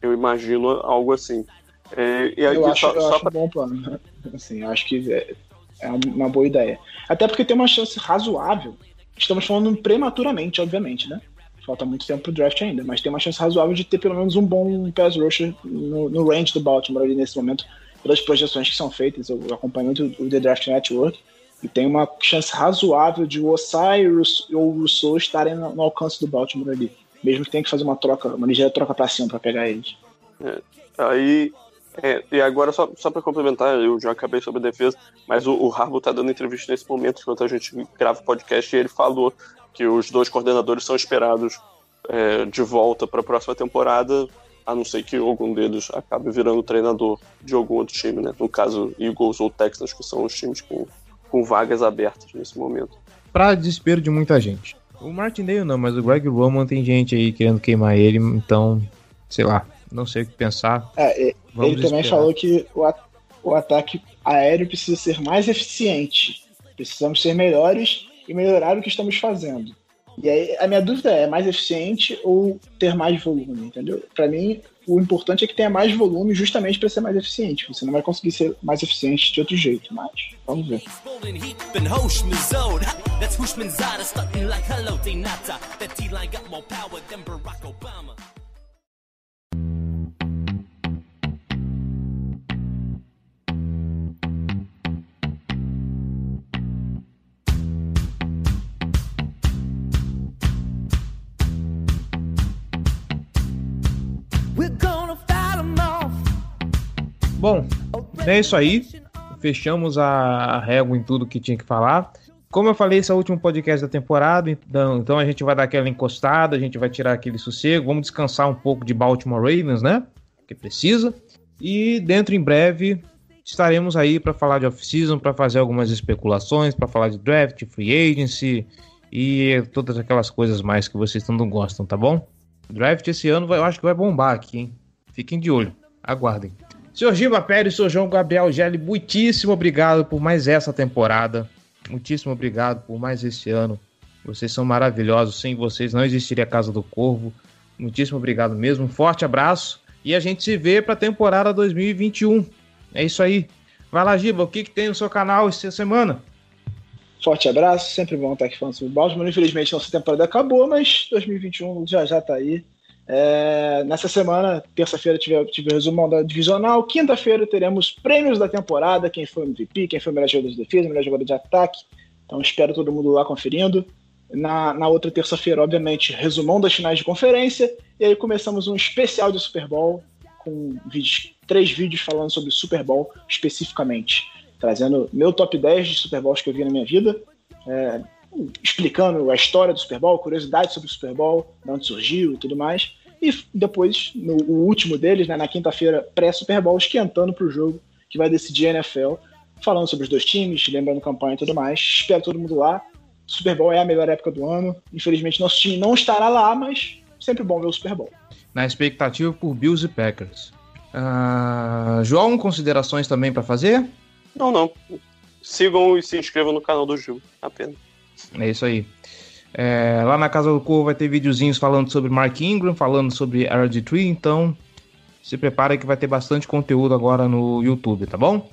eu imagino algo assim. É, e aí, eu acho, só, eu só acho pra... um bom plano. Né? Assim, acho que é, é uma boa ideia. Até porque tem uma chance razoável. Estamos falando prematuramente, obviamente, né? Falta muito tempo pro draft ainda, mas tem uma chance razoável de ter pelo menos um bom pass rusher no, no range do Baltimore ali nesse momento, pelas projeções que são feitas. Eu acompanho muito o The Draft Network e tem uma chance razoável de o Osai ou o Rousseau estarem no, no, alcance do Baltimore ali, mesmo que tenha que fazer uma troca, uma ligeira troca para cima para pegar eles. É, aí é, e agora, só, só para complementar, eu já acabei sobre a defesa, mas o, o Harbaugh tá dando entrevista nesse momento, enquanto a gente grava o podcast, e ele falou que os dois coordenadores são esperados é, de volta para a próxima temporada, a não ser que algum deles acabe virando treinador de algum outro time, né? No caso, Eagles ou Texans, que são os times com, com vagas abertas nesse momento. Para desespero de muita gente. O Martindale não, mas o Greg Roman tem gente aí querendo queimar ele, então, sei lá, não sei o que pensar. É, ele também esperar. falou que o, at o ataque aéreo precisa ser mais eficiente. Precisamos ser melhores e melhorar o que estamos fazendo. E aí a minha dúvida é, é mais eficiente ou ter mais volume, entendeu? Para mim, o importante é que tenha mais volume justamente para ser mais eficiente. Você não vai conseguir ser mais eficiente de outro jeito, mas vamos ver. Bom, é isso aí. Fechamos a régua em tudo que tinha que falar. Como eu falei, esse é o último podcast da temporada, então, então a gente vai dar aquela encostada, a gente vai tirar aquele sossego, vamos descansar um pouco de Baltimore Ravens, né? Que precisa. E dentro em breve estaremos aí para falar de off-season, para fazer algumas especulações, para falar de draft, free agency e todas aquelas coisas mais que vocês tanto gostam, tá bom? Draft esse ano eu acho que vai bombar aqui, hein? Fiquem de olho, aguardem. Senhor Giba Pérez, senhor João Gabriel Gelli, muitíssimo obrigado por mais essa temporada. Muitíssimo obrigado por mais esse ano. Vocês são maravilhosos. Sem vocês não existiria Casa do Corvo. Muitíssimo obrigado mesmo. Um forte abraço. E a gente se vê para a temporada 2021. É isso aí. Vai lá, Giba, o que, que tem no seu canal essa semana? Forte abraço, sempre bom estar aqui falando sobre o Baltimore. Infelizmente, nossa temporada acabou, mas 2021 já já tá aí. É, nessa semana, terça-feira, tive, tive o resumo da divisional. Quinta-feira teremos prêmios da temporada: quem foi MVP, quem foi melhor jogador de defesa, melhor jogador de ataque. Então, espero todo mundo lá conferindo. Na, na outra terça-feira, obviamente, resumão das finais de conferência. E aí começamos um especial de Super Bowl, com vídeos, três vídeos falando sobre Super Bowl especificamente. Trazendo meu top 10 de Super Bowls que eu vi na minha vida. É, explicando a história do Super Bowl, curiosidades sobre o Super Bowl, de onde surgiu e tudo mais. E depois, no último deles, né, na quinta-feira, pré-Super Bowl, esquentando para o jogo que vai decidir a NFL, falando sobre os dois times, lembrando campanha e tudo mais. Espero todo mundo lá. Super Bowl é a melhor época do ano. Infelizmente, nosso time não estará lá, mas sempre bom ver o Super Bowl. Na expectativa por Bills e Packers. Uh, João, considerações também para fazer? Não, não. Sigam e se inscrevam no canal do Gil, apenas. É isso aí. É, lá na Casa do Corvo vai ter videozinhos falando sobre Mark Ingram, falando sobre RG3, então se prepara que vai ter bastante conteúdo agora no YouTube, tá bom?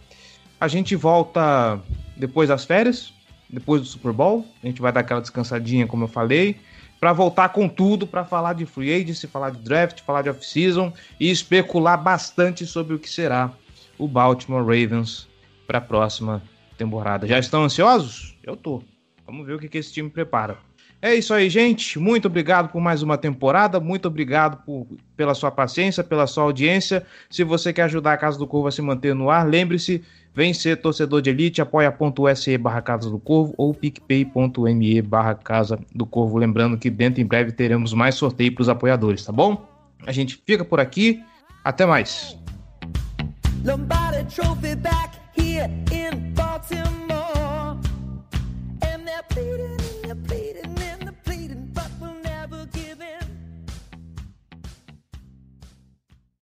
A gente volta depois das férias, depois do Super Bowl. A gente vai dar aquela descansadinha, como eu falei, para voltar com tudo, para falar de free agency, falar de draft, falar de off-season e especular bastante sobre o que será o Baltimore Ravens para a próxima temporada. Já estão ansiosos? Eu tô. Vamos ver o que, que esse time prepara. É isso aí, gente. Muito obrigado por mais uma temporada. Muito obrigado por, pela sua paciência, pela sua audiência. Se você quer ajudar a Casa do Corvo a se manter no ar, lembre-se, vem ser torcedor de elite, apoia.se barra Casa do Corvo ou picpay.me barra Casa do Corvo. Lembrando que dentro em breve teremos mais sorteio para os apoiadores, tá bom? A gente fica por aqui. Até mais. Lombardi bleeding.